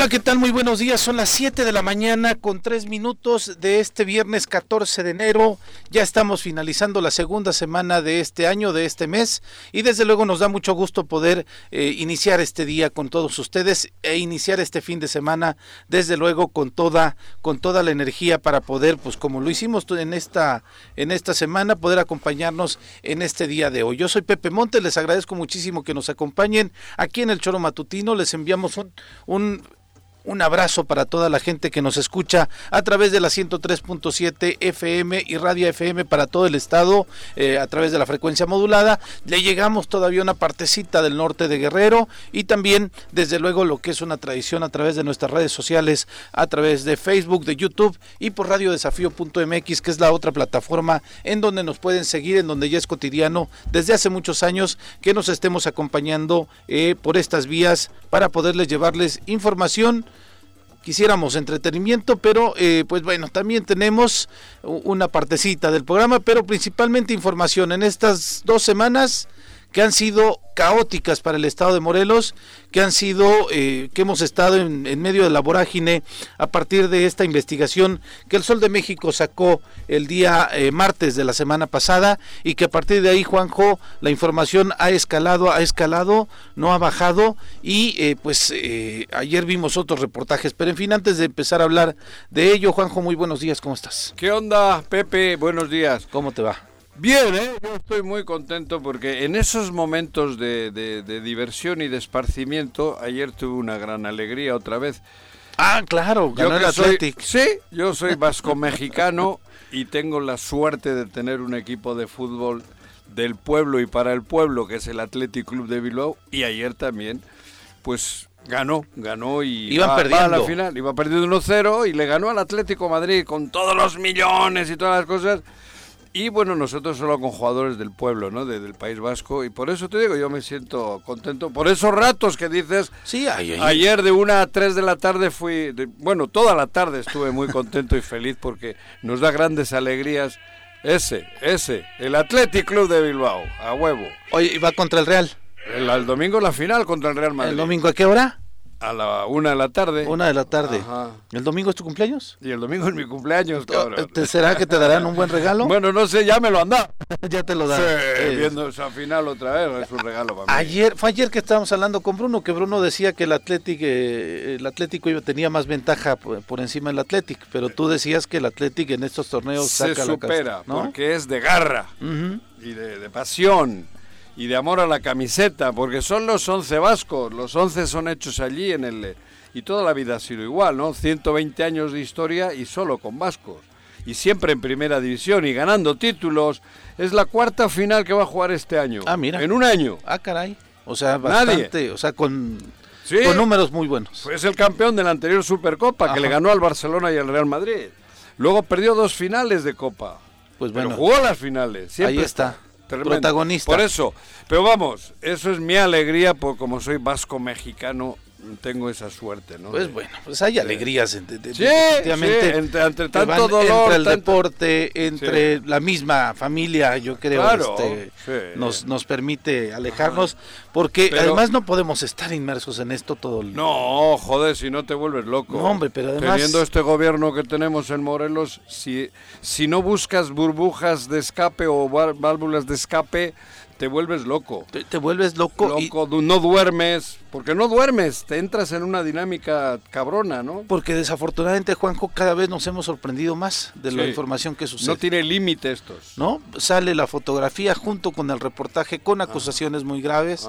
Hola, ¿qué tal? Muy buenos días. Son las 7 de la mañana con 3 minutos de este viernes 14 de enero. Ya estamos finalizando la segunda semana de este año, de este mes. Y desde luego nos da mucho gusto poder eh, iniciar este día con todos ustedes e iniciar este fin de semana, desde luego, con toda, con toda la energía para poder, pues como lo hicimos en esta, en esta semana, poder acompañarnos en este día de hoy. Yo soy Pepe Montes, les agradezco muchísimo que nos acompañen aquí en el Choro Matutino. Les enviamos un, un un abrazo para toda la gente que nos escucha a través de la 103.7 FM y Radio FM para todo el estado eh, a través de la frecuencia modulada. Le llegamos todavía una partecita del norte de Guerrero y también desde luego lo que es una tradición a través de nuestras redes sociales, a través de Facebook, de YouTube y por radiodesafío.mx que es la otra plataforma en donde nos pueden seguir, en donde ya es cotidiano desde hace muchos años que nos estemos acompañando eh, por estas vías para poderles llevarles información quisiéramos entretenimiento, pero eh, pues bueno, también tenemos una partecita del programa, pero principalmente información. En estas dos semanas que han sido caóticas para el estado de Morelos, que han sido, eh, que hemos estado en, medio de la vorágine a partir de esta investigación que el Sol de México sacó el día eh, martes de la semana pasada y que a partir de ahí, Juanjo, la información ha escalado, ha escalado, no ha bajado y eh, pues ayer vimos otros reportajes, pero en fin, antes de empezar a hablar de ello, Juanjo, muy buenos días, ¿cómo estás? ¿Qué onda, Pepe? Buenos días. ¿Cómo te va? Bien, ¿eh? yo estoy muy contento porque en esos momentos de, diversión y de esparcimiento, ayer tuve una gran alegría otra vez. Ah, claro, ganó el Athletic. sí, yo soy vasco mexicano y tengo la suerte de tener un equipo de fútbol del pueblo y para el pueblo, que es el Athletic Club de Bilbao, y ayer también, pues ganó, ganó y Iban perdiendo. a la final, iba perdiendo 1-0 y le ganó al Atlético Madrid con todos los millones y todas las cosas y bueno, nosotros solo con jugadores del pueblo, ¿no? del País Vasco. Y por eso te digo, yo me siento contento. Por esos ratos que dices. Sí, ayer de una a tres de la tarde fui. bueno, toda la tarde estuve muy contento y feliz porque nos da grandes alegrías. Ese, ese, el Athletic Club de Bilbao, a huevo. Oye, ¿y va contra el Real? El, domingo la final contra el Real Madrid. ¿El domingo a qué hora? A la una de la tarde. Una de la tarde. ¿El domingo es tu cumpleaños? Y el domingo es mi cumpleaños, cabrón. ¿Será que te darán un buen regalo? bueno, no sé, ya me lo han dado. ya te lo dan. Sí, viendo esa final otra vez, es un regalo para mí. Ayer, fue ayer que estábamos hablando con Bruno, que Bruno decía que el Atlético, eh, el Atlético tenía más ventaja por, encima del Atlético, pero tú decías que el Atlético en estos torneos se supera, porque es de garra y de, de pasión y de amor a la camiseta, porque son los 11 vascos, los 11 son hechos allí en el... Y toda la vida ha sido igual, ¿no? 120 años de historia y solo con vascos. Y siempre en primera división y ganando títulos. Es la cuarta final que va a jugar este año. Ah, mira. En un año. Ah, caray. O sea, bastante, o sea, con, con números muy buenos. Pues el campeón de la anterior Supercopa, que le ganó al Barcelona y al Real Madrid. Luego perdió dos finales de Copa. Pues bueno. Pero jugó las finales. Siempre ahí está protagonista. Por eso, pero vamos, eso es mi alegría, por como soy vasco mexicano, tengo esa suerte, ¿no? Pues bueno, pues hay alegrías, sí, efectivamente, entre, tanto dolor, entre el deporte, entre la misma familia, yo creo, este, nos, nos permite alejarnos, porque además no podemos estar inmersos en esto todo el No, joder, si no te vuelves loco. No, hombre, pero además... Teniendo este gobierno que tenemos en Morelos, si, si no buscas burbujas de escape o válvulas de escape te vuelves loco. Te, vuelves loco. Loco, no duermes, porque no duermes, te entras en una dinámica cabrona, ¿no? Porque desafortunadamente, Juanjo, cada vez nos hemos sorprendido más de la información que sucede. No tiene límite estos. ¿No? Sale la fotografía junto con el reportaje con acusaciones muy graves.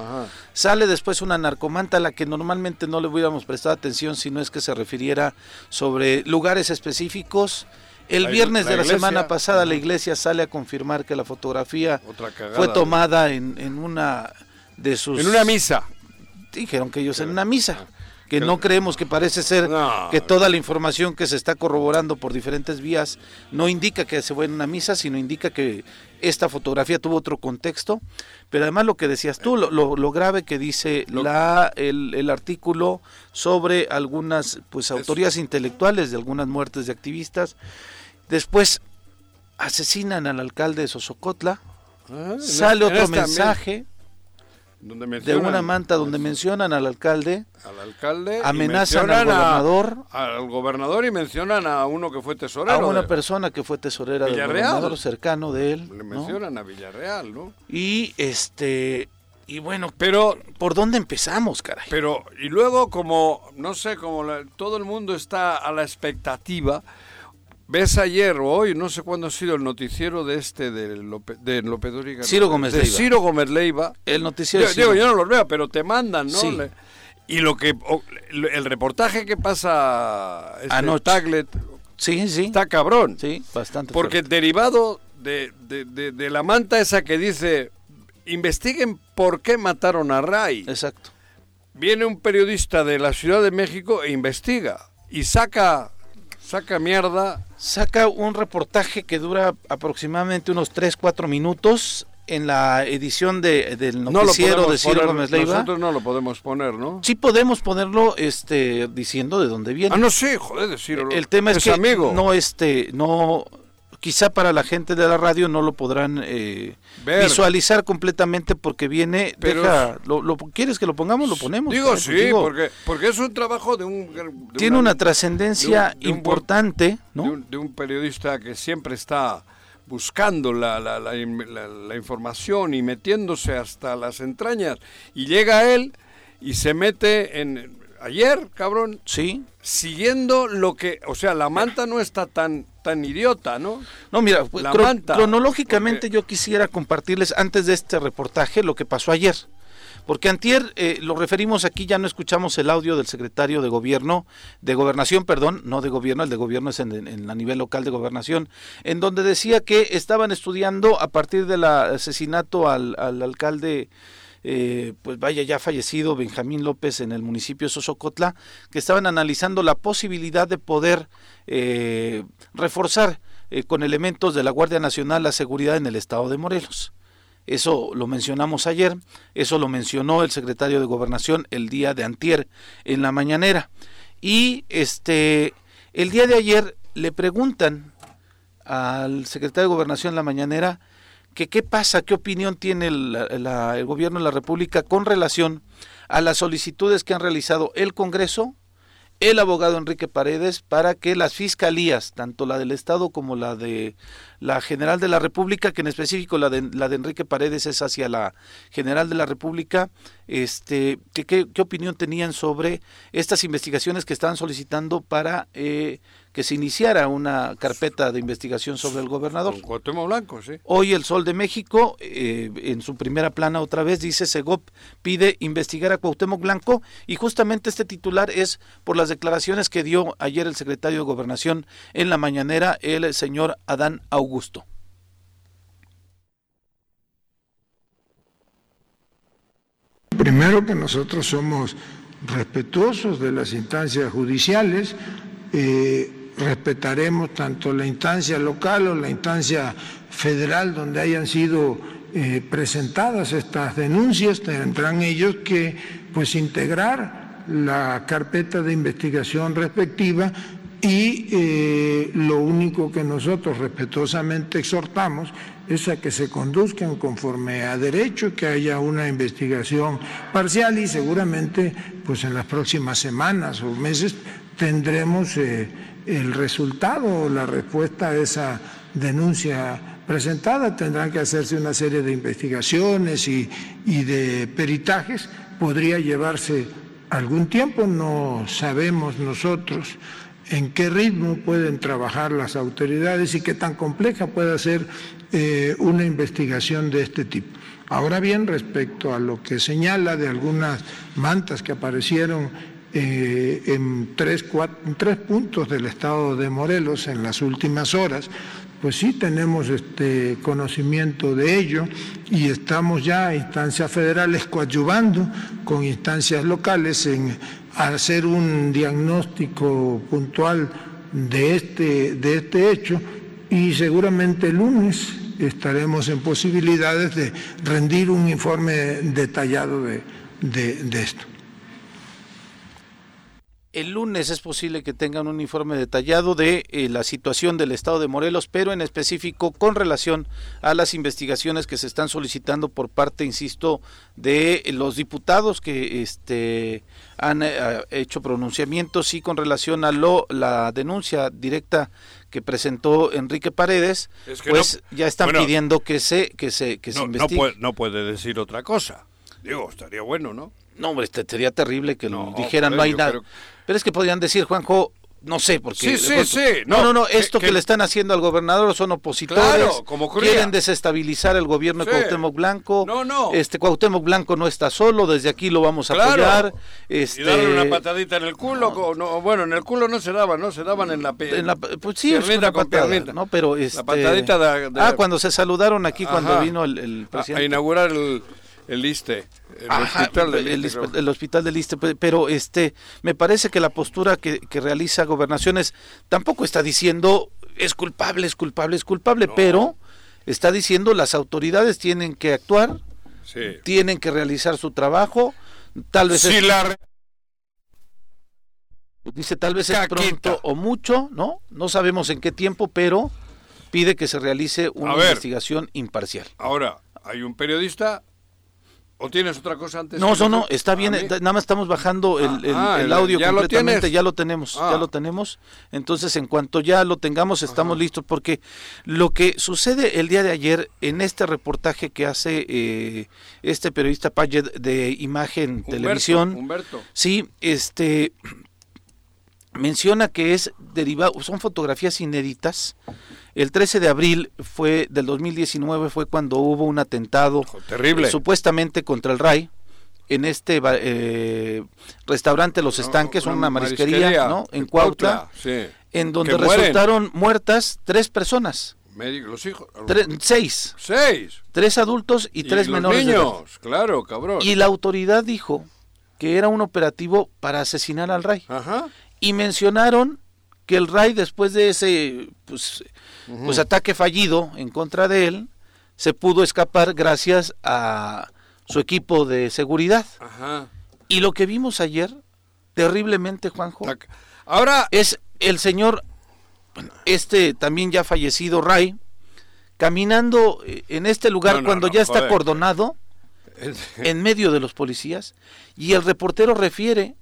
Sale después una narcomanta a la que normalmente no le hubiéramos prestado atención si no es que se refiriera sobre lugares específicos el viernes de la semana pasada la iglesia sale a confirmar que la fotografía fue tomada en, una de sus... En una misa. Dijeron que ellos en una misa. Que no creemos que parece ser que toda la información que se está corroborando por diferentes vías no indica que se fue en una misa, sino indica que esta fotografía tuvo otro contexto. Pero además lo que decías tú, lo, grave que dice la, el, artículo sobre algunas pues autorías intelectuales de algunas muertes de activistas Después asesinan al alcalde de Sosocotla. Ah, sale otro mensaje. de una manta donde mencionan al alcalde, al alcalde, amenazan al gobernador, al gobernador y mencionan a uno que fue tesorero, a una persona que fue tesorera del gobernador cercano de él, le mencionan a Villarreal, ¿no? Y este y bueno, pero ¿por dónde empezamos, caray? Pero y luego como no sé, como todo el mundo está a la expectativa ¿Ves ayer o hoy, no sé cuándo ha sido el noticiero de este de, Lope, de López Ciro Gómez de Ciro Gómez Leiva. El noticiero. Yo, digo, yo no los veo, pero te mandan, ¿no? y lo que el reportaje que pasa este Anoche. Taglet sí, sí. está cabrón. Sí, bastante. Porque derivado de, de, de, la manta esa que dice investiguen por qué mataron a Ray. Exacto. Viene un periodista de la Ciudad de México e investiga y saca saca mierda saca un reportaje que dura aproximadamente unos 3, 4 minutos en la edición de, del noticiero de Ciro Gómez Leiva. Nosotros no lo podemos poner, ¿no? Sí podemos ponerlo este diciendo de dónde viene. Ah, no sé, joder, decirlo. El tema es, que no este no quizá para la gente de la radio no lo podrán eh, visualizar completamente porque viene Pero lo, quieres que lo pongamos lo ponemos digo sí porque porque es un trabajo de un tiene una, trascendencia importante ¿no? de un, periodista que siempre está buscando la, la, la, información y metiéndose hasta las entrañas. Y llega él y se mete en ayer cabrón sí. siguiendo lo que o sea la manta no está tan tan idiota, ¿no? No, mira, cronológicamente yo quisiera compartirles antes de este reportaje lo que pasó ayer. Porque antier, eh, lo referimos aquí, ya no escuchamos el audio del secretario de gobierno, de gobernación, perdón, no de gobierno, el de gobierno es en, a nivel local de gobernación, en donde decía que estaban estudiando a partir del asesinato al, al alcalde eh, pues vaya ya fallecido Benjamín López en el municipio de Sosocotla, que estaban analizando la posibilidad de poder eh, reforzar eh, con elementos de la Guardia Nacional la seguridad en el estado de Morelos. Eso lo mencionamos ayer, eso lo mencionó el secretario de Gobernación el día de antier en la mañanera. Y este el día de ayer le preguntan al secretario de Gobernación en la mañanera que qué pasa, qué opinión tiene el, el, gobierno de la República con relación a las solicitudes que han realizado el Congreso, el abogado Enrique Paredes, para que las fiscalías, tanto la del Estado como la de la General de la República, que en específico la de, la de Enrique Paredes es hacia la General de la República, este, que, qué, qué opinión tenían sobre estas investigaciones que estaban solicitando para eh, que se iniciara una carpeta de investigación sobre el gobernador. Con Blanco, sí. Hoy el Sol de México, eh, en su primera plana otra vez, dice Segop pide investigar a Cuauhtémoc Blanco y justamente este titular es por las declaraciones que dio ayer el secretario de Gobernación en la mañanera, el señor Adán Augusto. Primero que nosotros somos respetuosos de las instancias judiciales, eh, respetaremos tanto la instancia local o la instancia federal donde hayan sido eh, presentadas estas denuncias, tendrán ellos que pues integrar la carpeta de investigación respectiva y eh, lo único que nosotros respetuosamente exhortamos es a que se conduzcan conforme a derecho, que haya una investigación parcial y seguramente pues en las próximas semanas o meses tendremos eh, el resultado o la respuesta a esa denuncia presentada. Tendrán que hacerse una serie de investigaciones y, de peritajes. Podría llevarse algún tiempo, no sabemos nosotros en qué ritmo pueden trabajar las autoridades y qué tan compleja puede ser eh, una investigación de este tipo. Ahora bien, respecto a lo que señala de algunas mantas que aparecieron eh, en, tres, puntos del estado de Morelos en las últimas horas, pues sí tenemos este conocimiento de ello y estamos ya a instancias federales coadyuvando con instancias locales en hacer un diagnóstico puntual de este, de este hecho y seguramente el lunes estaremos en posibilidades de rendir un informe detallado de esto. El lunes es posible que tengan un informe detallado de eh, la situación del estado de Morelos, pero en específico con relación a las investigaciones que se están solicitando por parte, insisto, de los diputados que este, han eh, hecho pronunciamientos y con relación a lo, la denuncia directa que presentó Enrique Paredes, pues ya están pidiendo que se que se que se investigue. no puede decir otra cosa. Digo, estaría bueno, ¿no? No, hombre, este, sería terrible que no, dijeran no hay nada. Pero es que podrían decir, Juanjo, no sé, porque... Sí, sí, sí. No, no, no, esto que, le están haciendo al gobernador son opositores, como quieren desestabilizar el gobierno de Cuauhtémoc Blanco. No, no. Este Cuauhtémoc Blanco no está solo, desde aquí lo vamos a apoyar. Este... Y darle una patadita en el culo, no. bueno, en el culo no se daban, ¿no? Se daban en la... En la pues sí, es una patada, ¿no? Pero este... La patadita de, Ah, cuando se saludaron aquí, cuando vino el, presidente. a inaugurar el el ISTE, el hospital del ISTE. El, hospital del ISTE, pero este, me parece que la postura que, realiza Gobernaciones tampoco está diciendo es culpable, es culpable, es culpable, pero está diciendo las autoridades tienen que actuar, tienen que realizar su trabajo, tal vez... es, la... Dice tal vez es pronto o mucho, ¿no? No sabemos en qué tiempo, pero pide que se realice una investigación imparcial. Ahora, hay un periodista ¿O tienes otra cosa antes? No, no, no, está bien, nada más estamos bajando el, ah, ah, audio completamente, ya lo tenemos, ya ah. lo tenemos. Entonces, en cuanto ya lo tengamos, estamos listos, porque lo que sucede el día de ayer en este reportaje que hace eh, este periodista Payet de Imagen Televisión, Humberto. sí, este menciona que es derivado, son fotografías inéditas el 13 de abril fue del 2019 fue cuando hubo un atentado terrible supuestamente contra el RAI en este eh, restaurante Los Estanques, una, marisquería, ¿no? En Cuautla, en donde resultaron muertas tres personas. los hijos. seis. Seis. Tres adultos y, tres menores. Niños, claro, cabrón. Y la autoridad dijo que era un operativo para asesinar al rey. Ajá. Y mencionaron que el RAI después de ese pues, pues ataque fallido en contra de él se pudo escapar gracias a su equipo de seguridad. Y lo que vimos ayer, terriblemente, Juanjo, ahora es el señor, este también ya fallecido Ray, caminando eh, en este lugar cuando ya está acordonado en medio de los policías y el reportero refiere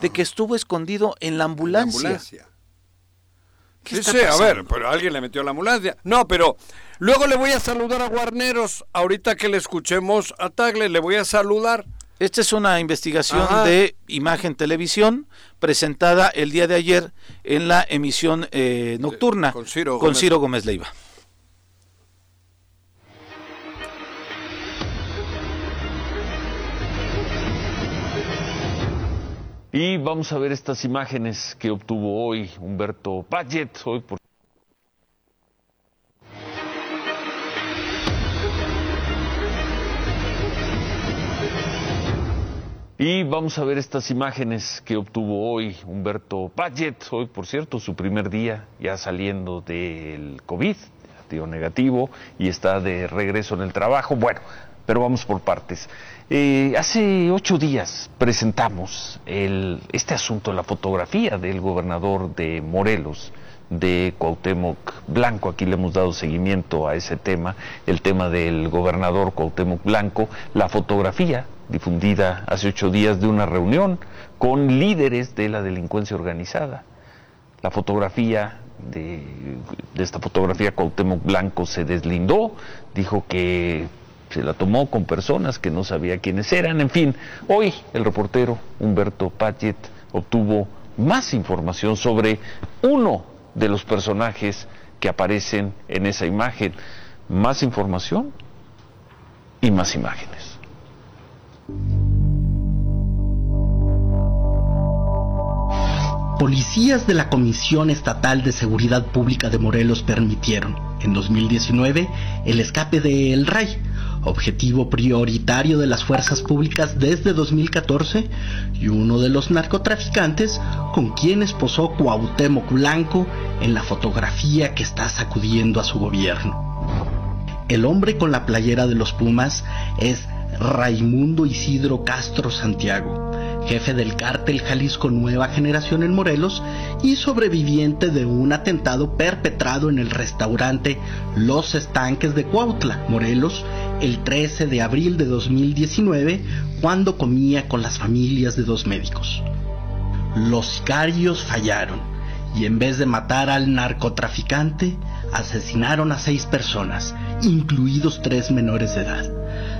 de que estuvo escondido en la ambulancia. Sí, sí, a ver, pero alguien le metió la ambulancia. No, pero luego le voy a saludar a Guarneros. Ahorita que le escuchemos a Tagle, le voy a saludar. Esta es una investigación de Imagen Televisión presentada el día de ayer en la emisión eh, nocturna con, Ciro, con Ciro Gómez Leiva. Y vamos a ver estas imágenes que obtuvo hoy Humberto Payet, hoy por Y vamos a ver estas imágenes que obtuvo hoy Humberto Payet, hoy por cierto su primer día ya saliendo del COVID, dio negativo y está de regreso en el trabajo. Bueno, pero vamos por partes. Eh, hace ocho días presentamos el, este asunto, la fotografía del gobernador de Morelos, de Cuauhtémoc Blanco. Aquí le hemos dado seguimiento a ese tema, el tema del gobernador Cuauhtémoc Blanco, la fotografía difundida hace ocho días de una reunión con líderes de la delincuencia organizada. La fotografía de, de esta fotografía Cuauhtémoc Blanco se deslindó, dijo que se la tomó con personas que no sabía quiénes eran, en fin, hoy el reportero Humberto Pachet obtuvo más información sobre uno de los personajes que aparecen en esa imagen. Más información y más imágenes. Policías de la Comisión Estatal de Seguridad Pública de Morelos permitieron, en 2019, el escape de El Ray, objetivo prioritario de las fuerzas públicas desde 2014 y uno de los narcotraficantes con quienes posó Cuauhtémoc Blanco en la fotografía que está sacudiendo a su gobierno. El hombre con la playera de los Pumas es Raimundo Isidro Castro Santiago, jefe del cártel Jalisco Nueva Generación en Morelos y sobreviviente de un atentado perpetrado en el restaurante Los Estanques de Cuautla, Morelos, el 13 de abril de 2019, cuando comía con las familias de dos médicos. Los sicarios fallaron y en vez de matar al narcotraficante, asesinaron a seis personas, incluidos tres menores de edad.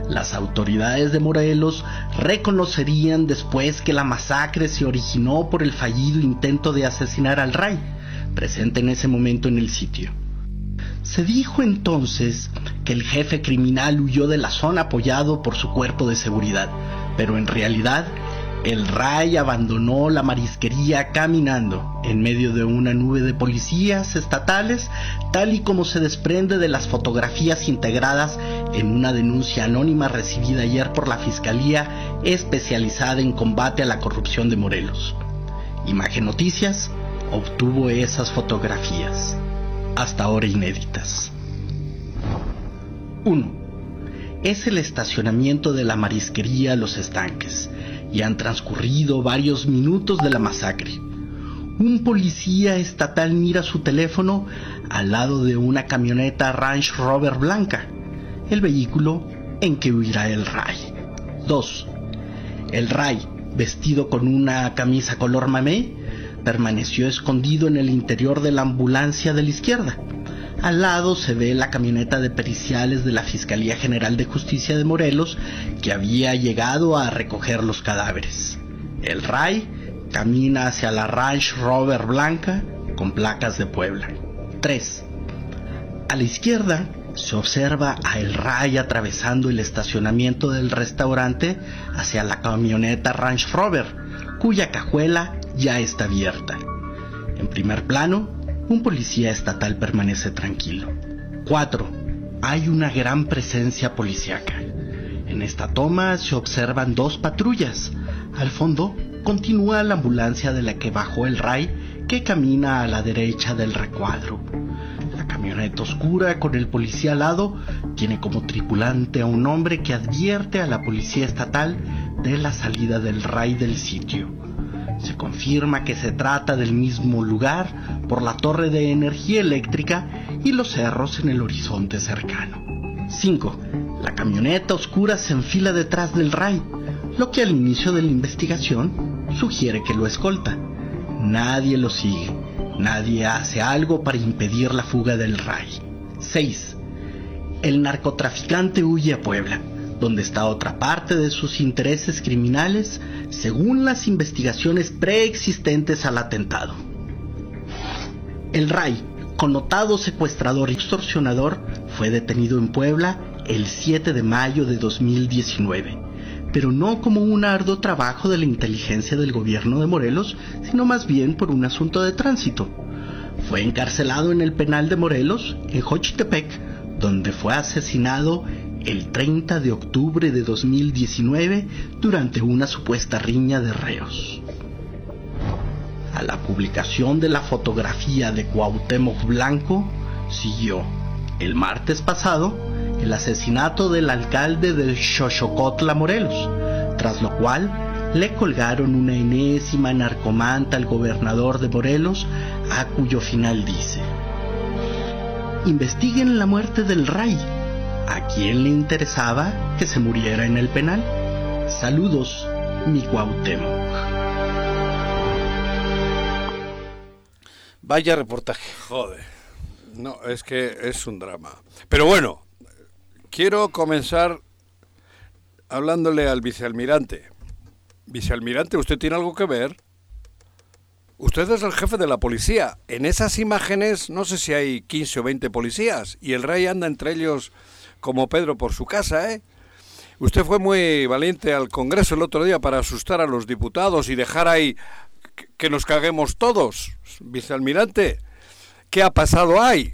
Las autoridades de Morelos reconocerían después que la masacre se originó por el fallido intento de asesinar al rey, presente en ese momento en el sitio. Se dijo entonces que el jefe criminal huyó de la zona apoyado por su cuerpo de seguridad, pero en realidad el Ray abandonó la marisquería caminando en medio de una nube de policías estatales, tal y como se desprende de las fotografías integradas en una denuncia anónima recibida ayer por la Fiscalía especializada en combate a la corrupción de Morelos. Imagen Noticias obtuvo esas fotografías, hasta ahora inéditas. 1. Es el estacionamiento de la marisquería Los Estanques y han transcurrido varios minutos de la masacre. Un policía estatal mira su teléfono al lado de una camioneta Range Rover blanca, el vehículo en que huirá el Ray. 2. El Ray, vestido con una camisa color mamé, permaneció escondido en el interior de la ambulancia de la izquierda. Al lado se ve la camioneta de periciales de la Fiscalía General de Justicia de Morelos que había llegado a recoger los cadáveres. El Ray camina hacia la Ranch Rover blanca con placas de Puebla. 3. A la izquierda se observa a El Ray atravesando el estacionamiento del restaurante hacia la camioneta Ranch Rover, cuya cajuela ya está abierta. En primer plano, un policía estatal permanece tranquilo. 4. Hay una gran presencia policíaca. En esta toma se observan dos patrullas. Al fondo continúa la ambulancia de la que bajó el Ray que camina a la derecha del recuadro. La camioneta oscura con el policía al lado tiene como tripulante a un hombre que advierte a la policía estatal de la salida del Ray del sitio. Se confirma que se trata del mismo lugar por la torre de energía eléctrica y los cerros en el horizonte cercano. 5. La camioneta oscura se enfila detrás del Ray, lo que al inicio de la investigación sugiere que lo escolta. Nadie lo sigue, nadie hace algo para impedir la fuga del Ray. 6. El narcotraficante huye a Puebla donde está otra parte de sus intereses criminales según las investigaciones preexistentes al atentado. El Ray, connotado secuestrador y extorsionador, fue detenido en Puebla el 7 de mayo de 2019, pero no como un arduo trabajo de la inteligencia del gobierno de Morelos, sino más bien por un asunto de tránsito. Fue encarcelado en el penal de Morelos, en Xochitepec, donde fue asesinado el 30 de octubre de 2019 durante una supuesta riña de reos. A la publicación de la fotografía de Cuauhtémoc Blanco siguió, el martes pasado, el asesinato del alcalde de Xochocotla, Morelos, tras lo cual le colgaron una enésima narcomanta al gobernador de Morelos, a cuyo final dice, investiguen la muerte del rey ¿A quién le interesaba que se muriera en el penal? Saludos, mi Cuauhtémoc. Vaya reportaje. Joder. No, es que es un drama. Pero bueno, quiero comenzar hablándole al vicealmirante. Vicealmirante, ¿usted tiene algo que ver? Usted es el jefe de la policía. En esas imágenes no sé si hay 15 o 20 policías y el rey anda entre ellos como Pedro por su casa, ¿eh? Usted fue muy valiente al Congreso el otro día para asustar a los diputados y dejar ahí que nos caguemos todos, vicealmirante. ¿Qué ha pasado ahí?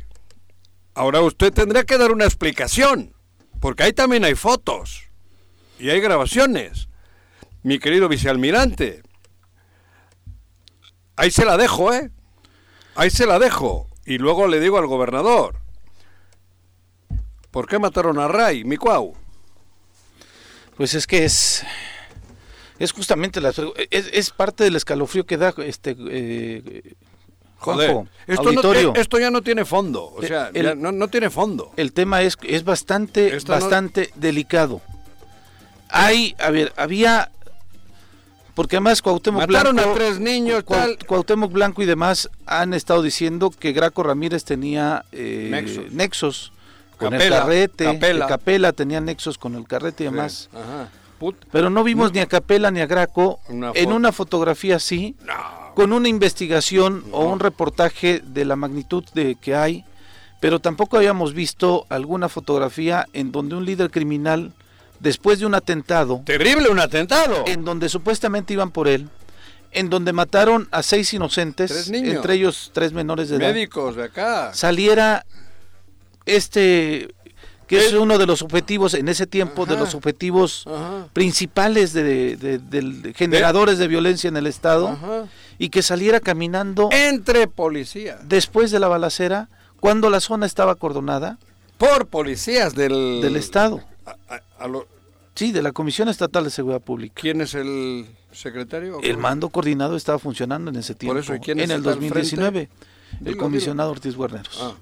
Ahora usted tendría que dar una explicación, porque ahí también hay fotos y hay grabaciones. Mi querido vicealmirante, ahí se la dejo, ¿eh? Ahí se la dejo. Y luego le digo al gobernador, ¿Por qué mataron a Ray, mi cuau? Pues es que es Es justamente la, es, es parte del escalofrío que da este eh, Joder, esto, no, eh, esto, ya no tiene fondo, o sea, no, no, tiene fondo. El tema es, es bastante, bastante delicado. Hay, a ver, había porque además Cuauhtémoc Mataron a tres niños, Cuauhtémoc Blanco y demás han estado diciendo que Graco Ramírez tenía eh, nexos. Con el carrete, Capela. Capela tenía nexos con el carrete y demás. Pero no vimos ni a Capela ni a Graco en una fotografía así, con una investigación o un reportaje de la magnitud de que hay, pero tampoco habíamos visto alguna fotografía en donde un líder criminal después de un atentado. Terrible un atentado. En donde supuestamente iban por él, en donde mataron a seis inocentes, entre ellos tres menores de edad. Médicos de acá. Saliera este que es uno de los objetivos en ese tiempo de los objetivos principales de, generadores de violencia en el estado y que saliera caminando entre policías después de la balacera cuando la zona estaba acordonada por policías del, del estado Sí, de la Comisión Estatal de Seguridad Pública. ¿Quién es el secretario? El mando coordinado estaba funcionando en ese tiempo. Por eso, ¿quién en el 2019, el comisionado Ortiz Guarneros. Ah,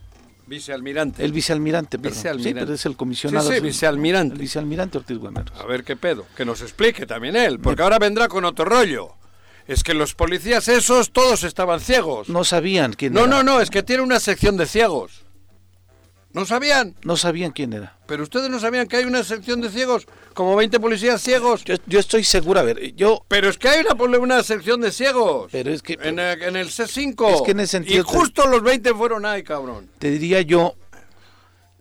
vicealmirante. El vicealmirante, pero, Sí, pero es el comisionado. Sí, vicealmirante. El vicealmirante Ortiz Guarneros. A ver qué pedo, que nos explique también él, porque ahora vendrá con otro rollo. Es que los policías esos todos estaban ciegos. No sabían quién no, era. No, no, no, es que tiene una sección de ciegos. ¿No sabían? No sabían quién era. Pero ustedes no sabían que hay una sección de ciegos, como 20 policías ciegos. Yo, estoy seguro, a ver, yo... Pero es que hay una, una sección de ciegos. Pero es que... En el, C5. Es que en ese sentido... Y justo los 20 fueron ahí, cabrón. Te diría yo,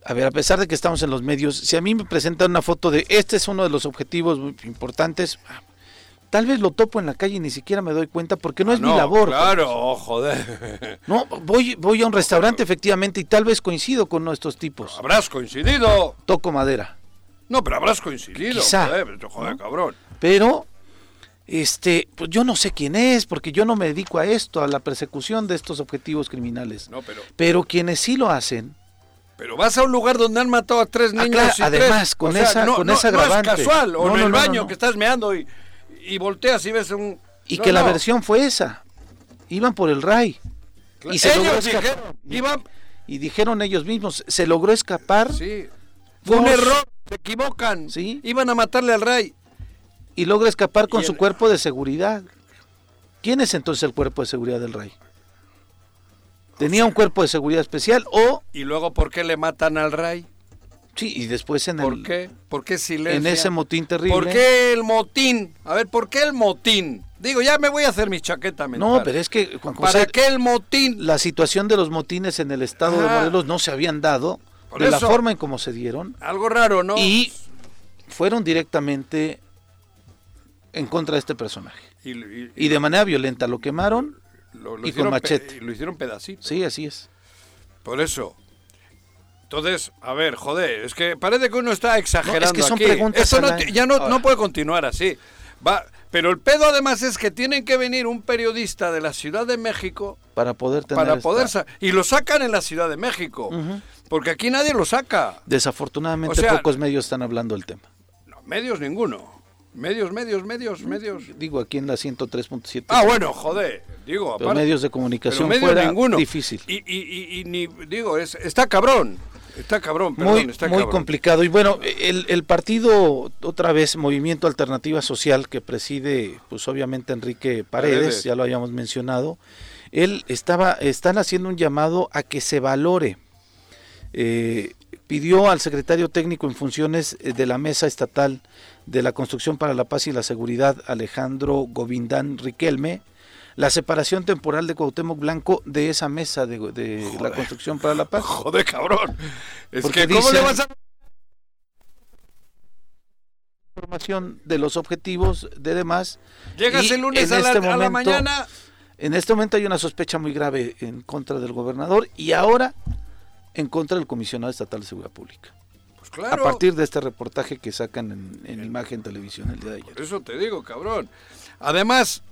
a ver, a pesar de que estamos en los medios, si a mí me presentan una foto de este es uno de los objetivos importantes, Tal vez lo topo en la calle y ni siquiera me doy cuenta porque no ah, es mi labor. Claro, joder. No, voy, voy a un restaurante efectivamente y tal vez coincido con estos tipos. Habrás coincidido. Toco madera. No, pero habrás coincidido. Quizá. Joder, cabrón. Pero, este, pues yo no sé quién es porque yo no me dedico a esto, a la persecución de estos objetivos criminales. No, pero. Pero quienes sí lo hacen. Pero vas a un lugar donde han matado a tres ah, niños. y además, con esa, con esa No es casual, o en el baño que estás meando y y volteas y ves un... Y que la versión fue esa. Iban por el RAI. Y se ellos dijeron, iban... Y dijeron ellos mismos, se logró escapar. Sí. Fue un error, se equivocan. Sí. Iban a matarle al RAI. Y logra escapar con su cuerpo de seguridad. ¿Quién es entonces el cuerpo de seguridad del RAI? ¿Tenía un cuerpo de seguridad especial o...? ¿Y luego por qué le matan al RAI? Sí, y después en ¿Por el... qué? ¿Por qué silencio? En ese motín terrible. ¿Por qué el motín? A ver, ¿por qué el motín? Digo, ya me voy a hacer mi chaqueta mental. No, pero es que, Juan José, ¿Para qué el motín? La situación de los motines en el estado de Morelos no se habían dado de la forma en cómo se dieron. Algo raro, ¿no? Y fueron directamente en contra de este personaje. Y, de manera violenta lo quemaron y con machete. Lo hicieron pedacitos. Sí, así es. Por eso, entonces, a ver, joder, es que parece que uno está exagerando. es que son preguntas. Eso ya no, no, puede continuar así. Va, pero el pedo además es que tienen que venir un periodista de la Ciudad de México para poder tener para poder y lo sacan en la Ciudad de México, porque aquí nadie lo saca. Desafortunadamente pocos medios están hablando del tema. No, medios ninguno. Medios, medios, medios, medios. Digo aquí en la 103.7. Ah, bueno, joder. Digo, aparte, medios de comunicación medios fuera ninguno. difícil. Y, y, y, ni digo, es, está cabrón. Está cabrón, perdón, muy, está muy complicado. Y bueno, el, el, partido, otra vez, Movimiento Alternativa Social, que preside, pues obviamente Enrique Paredes, ya lo habíamos mencionado, él estaba, están haciendo un llamado a que se valore. Eh, pidió al secretario técnico en funciones eh, de la Mesa Estatal de la Construcción para la Paz y la Seguridad, Alejandro Govindán Riquelme, la separación temporal de Cuauhtémoc Blanco de esa mesa de, la construcción para la paz. Joder, cabrón. Es que, ¿cómo le vas a...? información de los objetivos de demás. Llegas el lunes a, la, este mañana. En este momento hay una sospecha muy grave en contra del gobernador y ahora en contra del comisionado estatal de seguridad pública. Pues claro. A partir de este reportaje que sacan en, en Imagen Televisión el día de ayer. Por eso te digo, cabrón. Además,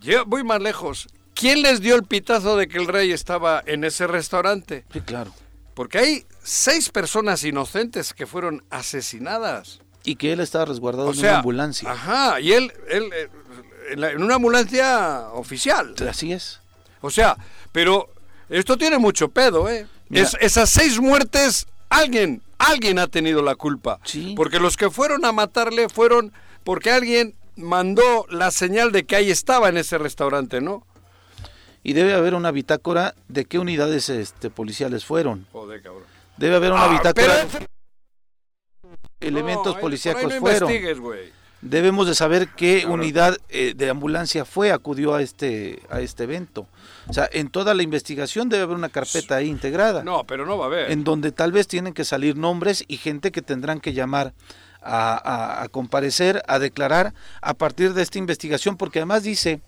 yo voy más lejos. ¿Quién les dio el pitazo de que el rey estaba en ese restaurante? Sí, claro. Porque hay seis personas inocentes que fueron asesinadas. Y que él estaba resguardado en una ambulancia. Ajá, y él, él eh, en, una ambulancia oficial. Así es. O sea, pero esto tiene mucho pedo, ¿eh? esas seis muertes, alguien, alguien ha tenido la culpa. Sí. Porque los que fueron a matarle fueron porque alguien mandó la señal de que ahí estaba en ese restaurante, ¿no? Y debe haber una bitácora de qué unidades este, policiales fueron. Joder, cabrón. Debe haber una ah, bitácora de elementos policíacos fueron. Debemos de saber qué unidad eh, de ambulancia fue, acudió a este, a este evento. O sea, en toda la investigación debe haber una carpeta ahí integrada. No, pero no va a haber. En donde tal vez tienen que salir nombres y gente que tendrán que llamar a, comparecer, a declarar a partir de esta investigación, porque además dice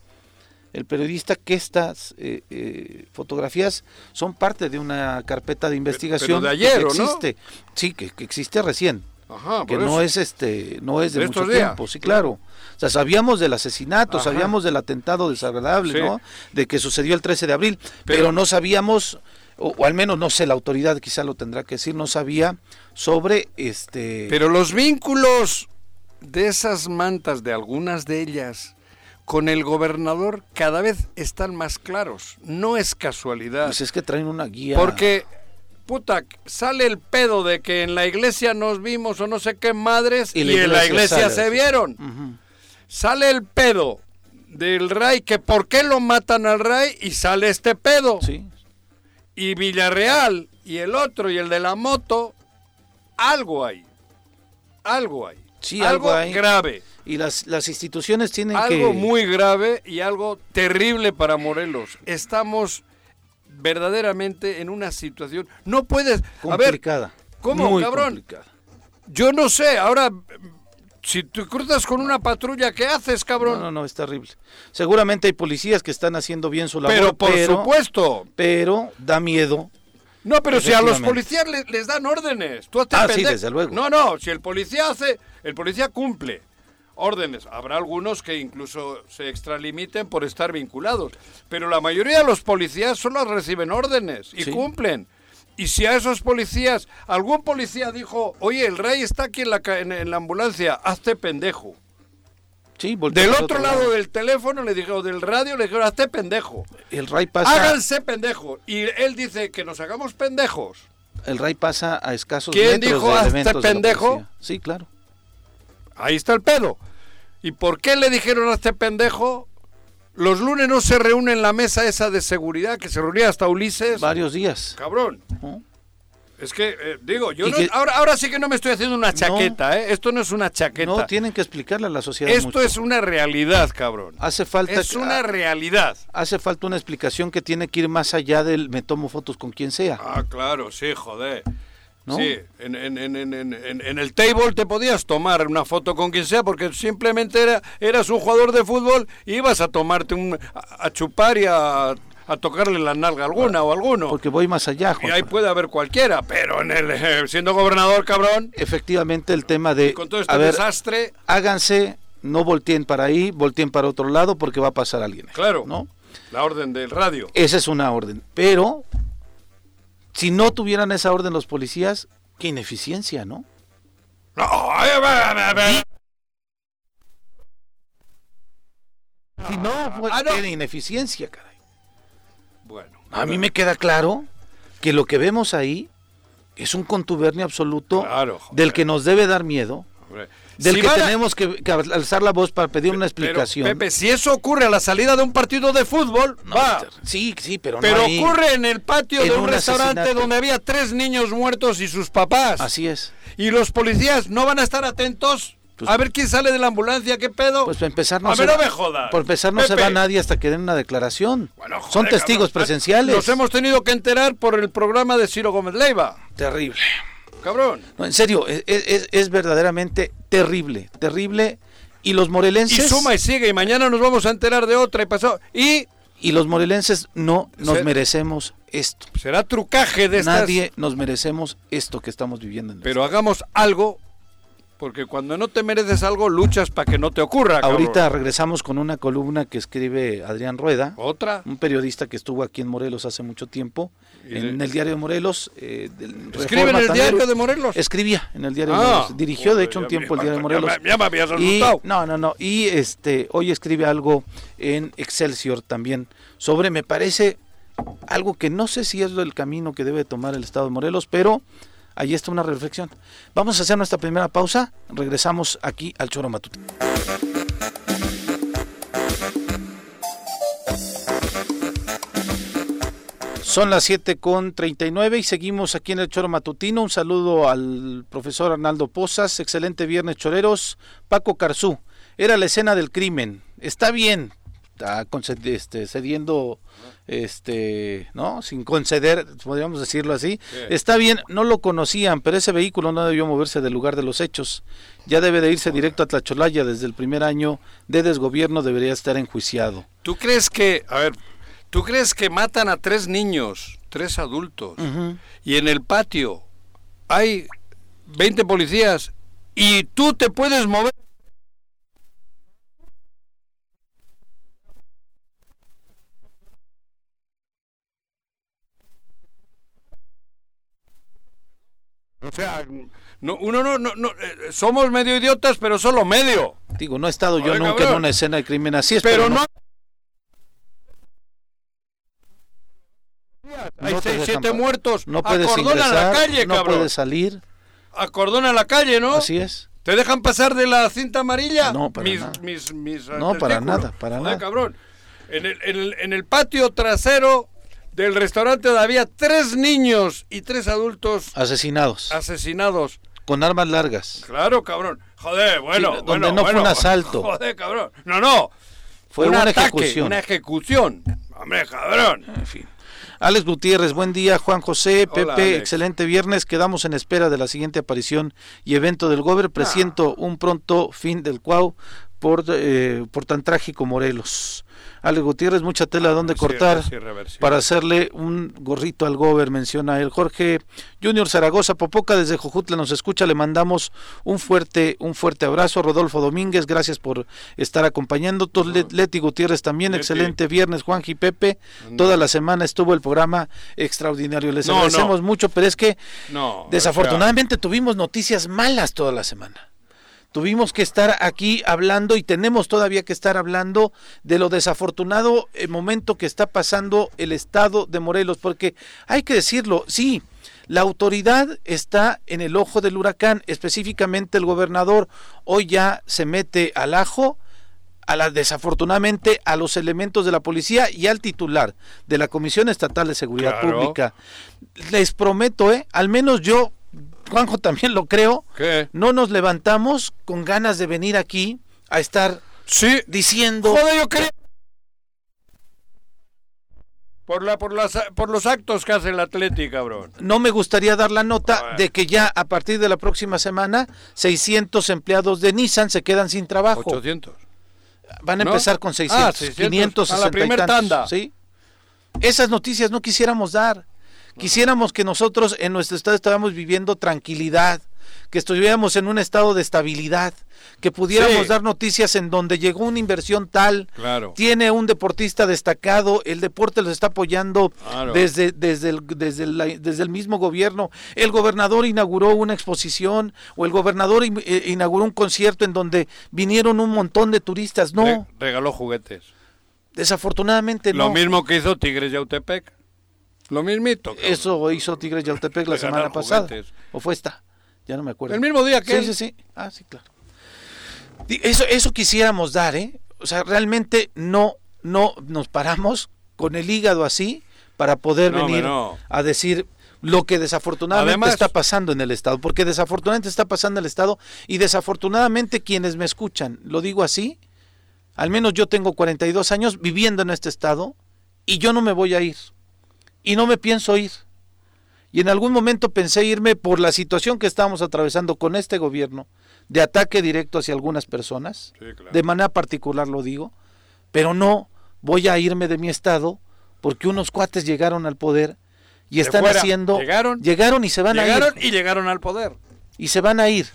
el periodista que estas eh, eh, fotografías son parte de una carpeta de investigación de ayer, que existe, sí, que, existe recién, Ajá, que no es este, no es de, mucho tiempo, sí, claro. O sea, sabíamos del asesinato, sabíamos del atentado desagradable, ¿no? De que sucedió el 13 de abril, pero no sabíamos o, al menos no sé, la autoridad quizá lo tendrá que decir, no sabía sobre este... Pero los vínculos de esas mantas, de algunas de ellas, con el gobernador cada vez están más claros. No es casualidad. Pues es que traen una guía. Porque, puta, sale el pedo de que en la iglesia nos vimos o no sé qué madres y, en la iglesia se vieron. Sale el pedo del rey, que por qué lo matan al rey y sale este pedo. Sí y Villarreal y el otro y el de la moto, algo hay. Algo hay. Sí, algo, hay. grave. Y las, las instituciones tienen algo que... Algo muy grave y algo terrible para Morelos. Estamos verdaderamente en una situación... No puedes... Complicada. A ver, ¿cómo, cabrón? Complicada. Yo no sé, ahora si tú cruzas con una patrulla, ¿qué haces, cabrón? No, no, no, es terrible. Seguramente hay policías que están haciendo bien su labor. Pero por supuesto. Pero da miedo. No, pero si a los policías les, dan órdenes. Tú ah, sí, desde luego. No, no, si el policía hace, el policía cumple órdenes. Habrá algunos que incluso se extralimiten por estar vinculados. Pero la mayoría de los policías solo reciben órdenes y cumplen. Y si a esos policías, algún policía dijo, oye, el rey está aquí en la, en, la ambulancia, hazte pendejo. Sí, del otro, lado, del teléfono le dijeron, del radio le dijeron, hazte pendejo. El rey pasa... Háganse pendejo. Y él dice que nos hagamos pendejos. El rey pasa a escasos ¿Quién dijo, hazte pendejo? Sí, claro. Ahí está el pedo. ¿Y por qué le dijeron hazte pendejo? Los lunes no se reúne en la mesa esa de seguridad que se reunía hasta Ulises. Varios días. Cabrón. Es que, eh, digo, yo ahora, ahora sí que no me estoy haciendo una chaqueta, ¿eh? Esto no es una chaqueta. No, tienen que explicarle a la sociedad. Esto es una realidad, cabrón. Hace falta. Es una realidad. Hace falta una explicación que tiene que ir más allá del me tomo fotos con quien sea. Ah, claro, sí, joder. Sí, en, el table te podías tomar una foto con quien sea porque simplemente era, eras un jugador de fútbol y ibas a tomarte un, a, chupar y a, tocarle la nalga alguna o alguno. Porque voy más allá, Y ahí puede haber cualquiera, pero en el eh, siendo gobernador, cabrón. Efectivamente, el tema de. Con todo este desastre. Háganse, no volteen para ahí, volteen para otro lado porque va a pasar alguien. Claro. ¿No? La orden del radio. Esa es una orden. Pero si no tuvieran esa orden los policías, qué ineficiencia, ¿no? Si no, fue ah, ineficiencia, caray. Bueno. A mí me queda claro que lo que vemos ahí es un contubernio absoluto del que nos debe dar miedo del que tenemos que, alzar la voz para pedir una explicación. Pepe, si eso ocurre a la salida de un partido de fútbol, va. Sí, sí, pero Pero ocurre en el patio de un, restaurante donde había tres niños muertos y sus papás. Así es. Y los policías no van a estar atentos pues a ver quién sale de la ambulancia, qué pedo. Pues para empezar no a se ver, no me jodas. Por empezar no se va nadie hasta que den una declaración. Son testigos presenciales. Nos hemos tenido que enterar por el programa de Ciro Gómez Leiva. Terrible. Cabrón. No, en serio, es, verdaderamente terrible, terrible. Y los morelenses. Y suma y sigue, y mañana nos vamos a enterar de otra y pasó. Y. Y los morelenses no nos merecemos esto. Será trucaje de Nadie nos merecemos esto que estamos viviendo. En Pero hagamos algo Porque cuando no te mereces algo, luchas para que no te ocurra. Ahorita regresamos con una columna que escribe Adrián Rueda. ¿Otra? Un periodista que estuvo aquí en Morelos hace mucho tiempo. En el diario de Morelos. Eh, ¿Escribe en el diario de Morelos? Escribía en el diario de ah. Morelos. Dirigió, de hecho, un tiempo el diario de Morelos. Ya, me habías asustado. no, no, no. Y este, hoy escribe algo en Excelsior también sobre, me parece, algo que no sé si es el camino que debe tomar el Estado de Morelos, pero Ahí está una reflexión. Vamos a hacer nuestra primera pausa. Regresamos aquí al Choro Matutino. Son las 7 con 39 y seguimos aquí en el Choro Matutino. Un saludo al profesor Arnaldo Pozas. Excelente viernes, choreros. Paco Carzú. Era la escena del crimen. Está bien, está este, cediendo, este, ¿no? Sin conceder, podríamos decirlo así. Está bien, no lo conocían, pero ese vehículo no debió moverse del lugar de los hechos. Ya debe de irse directo a Tlacholaya desde el primer año de desgobierno, debería estar enjuiciado. ¿Tú crees que, a ver, tú crees que matan a tres niños, tres adultos, y en el patio hay 20 policías y tú te puedes mover O sea, no, uno no, no, no eh, somos medio idiotas, pero solo medio. Digo, no he estado yo nunca en una escena de crimen así, es, pero, no. Hay seis, siete muertos. No puedes ingresar, la calle, no puedes salir. Acordona la calle, ¿no? Así es. ¿Te dejan pasar de la cinta amarilla? No, para mis, nada. Mis, mis, no, para nada, para nada. cabrón. En el, en, el, en el patio trasero del restaurante había tres niños y tres adultos asesinados. Asesinados. Con armas largas. Claro, cabrón. Joder, bueno. donde no fue un asalto. Joder, cabrón. No, no. Fue una ejecución. Una ejecución. Hombre, cabrón. En fin. Alex Gutiérrez, buen día. Juan José, Pepe, excelente viernes. Quedamos en espera de la siguiente aparición y evento del Gober. Presiento ah. un pronto fin del Cuau por, eh, por tan trágico Morelos. Ale Gutiérrez, mucha tela donde cortar para hacerle un gorrito al gober, menciona él. Jorge Junior Zaragoza, Popoca desde Jojutla nos escucha, le mandamos un fuerte, un fuerte abrazo. Rodolfo Domínguez, gracias por estar acompañando. Leti Gutiérrez también, excelente viernes, Juan y Pepe. Toda la semana estuvo el programa extraordinario. Les agradecemos mucho, pero es que desafortunadamente tuvimos noticias malas toda la semana tuvimos que estar aquí hablando y tenemos todavía que estar hablando de lo desafortunado eh, momento que está pasando el estado de Morelos, porque hay que decirlo, sí, la autoridad está en el ojo del huracán, específicamente el gobernador hoy ya se mete al ajo, a la, desafortunadamente a los elementos de la policía y al titular de la Comisión Estatal de Seguridad Pública. Les prometo, eh, al menos yo Juanjo también lo creo, no nos levantamos con ganas de venir aquí a estar sí. diciendo... Joder, yo creo... Por, la, por, las, por los actos que hace el Atlético, cabrón. No me gustaría dar la nota de que ya a partir de la próxima semana 600 empleados de Nissan se quedan sin trabajo. 800. Van a empezar con 600, ah, 560 a la primera tanda. ¿sí? Esas noticias no quisiéramos dar. Quisiéramos que nosotros en nuestro estado estuviéramos viviendo tranquilidad, que estuviéramos en un estado de estabilidad, que pudiéramos dar noticias en donde llegó una inversión tal, tiene un deportista destacado, el deporte los está apoyando desde, desde, el, desde, desde el mismo gobierno, el gobernador inauguró una exposición o el gobernador eh, inauguró un concierto en donde vinieron un montón de turistas, no. regaló juguetes. Desafortunadamente no. Lo mismo que hizo Tigres Yautepec. Lo mismito. Eso hizo Tigres Yautepec la semana pasada. ¿O fue esta? Ya no me acuerdo. El mismo día que. Sí, sí, sí. Ah, sí, claro. Eso, eso quisiéramos dar, ¿eh? O sea, realmente no, no nos paramos con el hígado así para poder venir a decir lo que desafortunadamente está pasando en el Estado, porque desafortunadamente está pasando en el Estado y desafortunadamente quienes me escuchan, lo digo así, al menos yo tengo 42 años viviendo en este Estado y yo no me voy a ir y no me pienso ir. Y en algún momento pensé irme por la situación que estamos atravesando con este gobierno, de ataque directo hacia algunas personas, de manera particular lo digo, pero no voy a irme de mi estado porque unos cuates llegaron al poder y están haciendo... Llegaron, llegaron y se van a ir. Llegaron y llegaron al poder. Y se van a ir.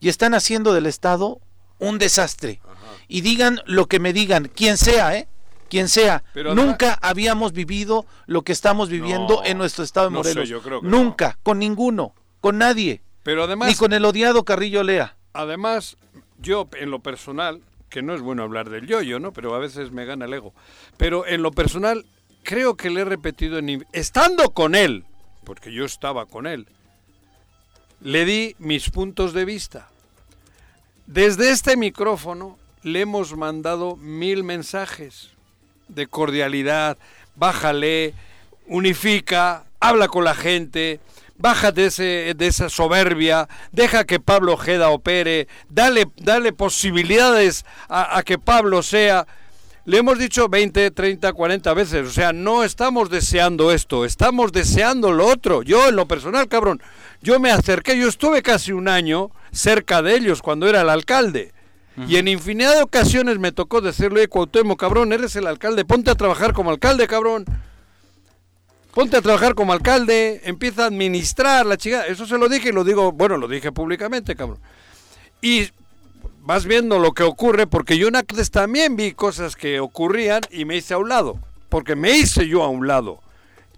y están haciendo del Estado un desastre. Y digan lo que me digan, quien sea, ¿eh? Quien sea, nunca habíamos vivido lo que estamos viviendo en nuestro estado de Morelos. nunca, con ninguno, con nadie. Pero además, ni con el odiado Carrillo Lea. Además, yo en lo personal, que no es bueno hablar del yo-yo, ¿no? Pero a veces me gana el ego. Pero en lo personal, creo que le he repetido, en, estando con él, porque yo estaba con él, le di mis puntos de vista. Desde este micrófono le hemos mandado mil mensajes de cordialidad, bájale, unifica, habla con la gente, bájate ese, de esa soberbia, deja que Pablo Ojeda opere, dale, dale posibilidades a, a, que Pablo sea. Le hemos dicho 20, 30, 40 veces, o sea, no estamos deseando esto, estamos deseando lo otro. Yo en lo personal, cabrón, yo me acerqué, yo estuve casi un año cerca de ellos cuando era el alcalde. Y en infinidad de ocasiones me tocó decirle, Cuauhtémoc, cabrón, eres el alcalde, ponte a trabajar como alcalde, cabrón. Ponte a trabajar como alcalde, empieza a administrar la chica. Eso se lo dije y lo digo, bueno, lo dije públicamente, cabrón. Y vas viendo lo que ocurre, porque yo en Actes también vi cosas que ocurrían y me hice a un lado, porque me hice yo a un lado.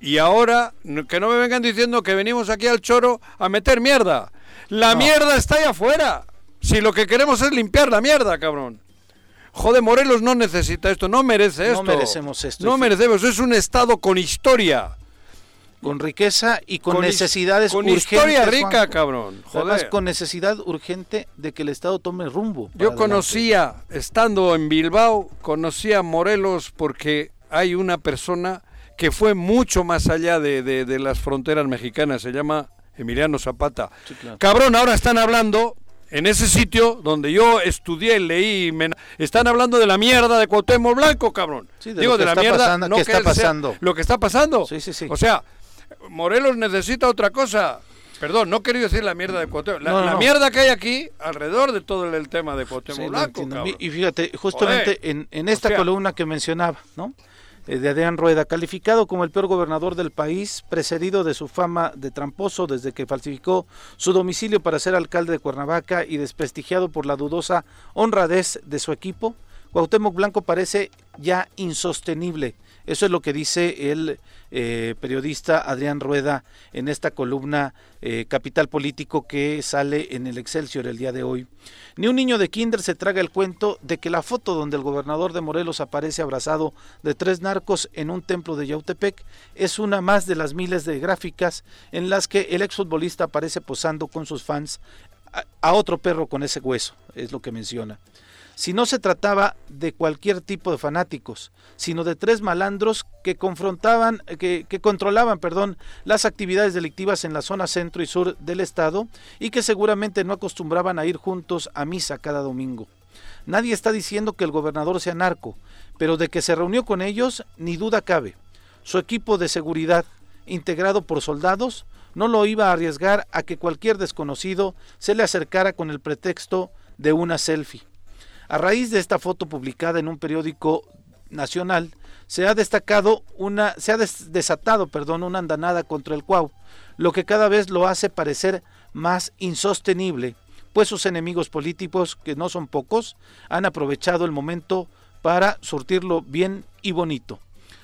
Y ahora, que no me vengan diciendo que venimos aquí al choro a meter mierda. La mierda está ahí afuera. Si lo que queremos es limpiar la mierda, cabrón. Joder, Morelos no necesita esto, no merece esto. No merecemos esto. No merecemos, es un estado con historia. Con riqueza y con, necesidades con historia rica, cabrón. Joder. con necesidad urgente de que el Estado tome rumbo. Yo conocía, estando en Bilbao, conocía a Morelos porque hay una persona que fue mucho más allá de, de, las fronteras mexicanas, se llama Emiliano Zapata. Cabrón, ahora están hablando en ese sitio donde yo estudié, leí, están hablando de la mierda de Cuauhtémoc Blanco, cabrón. Digo, de la mierda, no que está pasando. lo que está pasando. Sí, sí, sí. O sea, Morelos necesita otra cosa. Perdón, no quería decir la mierda de Cuauhtémoc. La, mierda que hay aquí alrededor de todo el, tema de Cuauhtémoc Blanco. Y fíjate, justamente en, en, esta columna que mencionaba, ¿no? Eh, de Adrián Rueda, calificado como el peor gobernador del país, precedido de su fama de tramposo desde que falsificó su domicilio para ser alcalde de Cuernavaca y desprestigiado por la dudosa honradez de su equipo, Cuauhtémoc Blanco parece ya insostenible eso es lo que dice el eh, periodista Adrián Rueda en esta columna eh, Capital Político que sale en el Excelsior el día de hoy. Ni un niño de kinder se traga el cuento de que la foto donde el gobernador de Morelos aparece abrazado de tres narcos en un templo de Yautepec es una más de las miles de gráficas en las que el exfutbolista aparece posando con sus fans a otro perro con ese hueso, es lo que menciona si no se trataba de cualquier tipo de fanáticos, sino de tres malandros que confrontaban, que, controlaban, perdón, las actividades delictivas en la zona centro y sur del estado y que seguramente no acostumbraban a ir juntos a misa cada domingo. Nadie está diciendo que el gobernador sea narco, pero de que se reunió con ellos, ni duda cabe. Su equipo de seguridad, integrado por soldados, no lo iba a arriesgar a que cualquier desconocido se le acercara con el pretexto de una selfie. A raíz de esta foto publicada en un periódico nacional, se ha destacado una, se ha desatado, perdón, una andanada contra el Cuau, lo que cada vez lo hace parecer más insostenible, pues sus enemigos políticos, que no son pocos, han aprovechado el momento para surtirlo bien y bonito.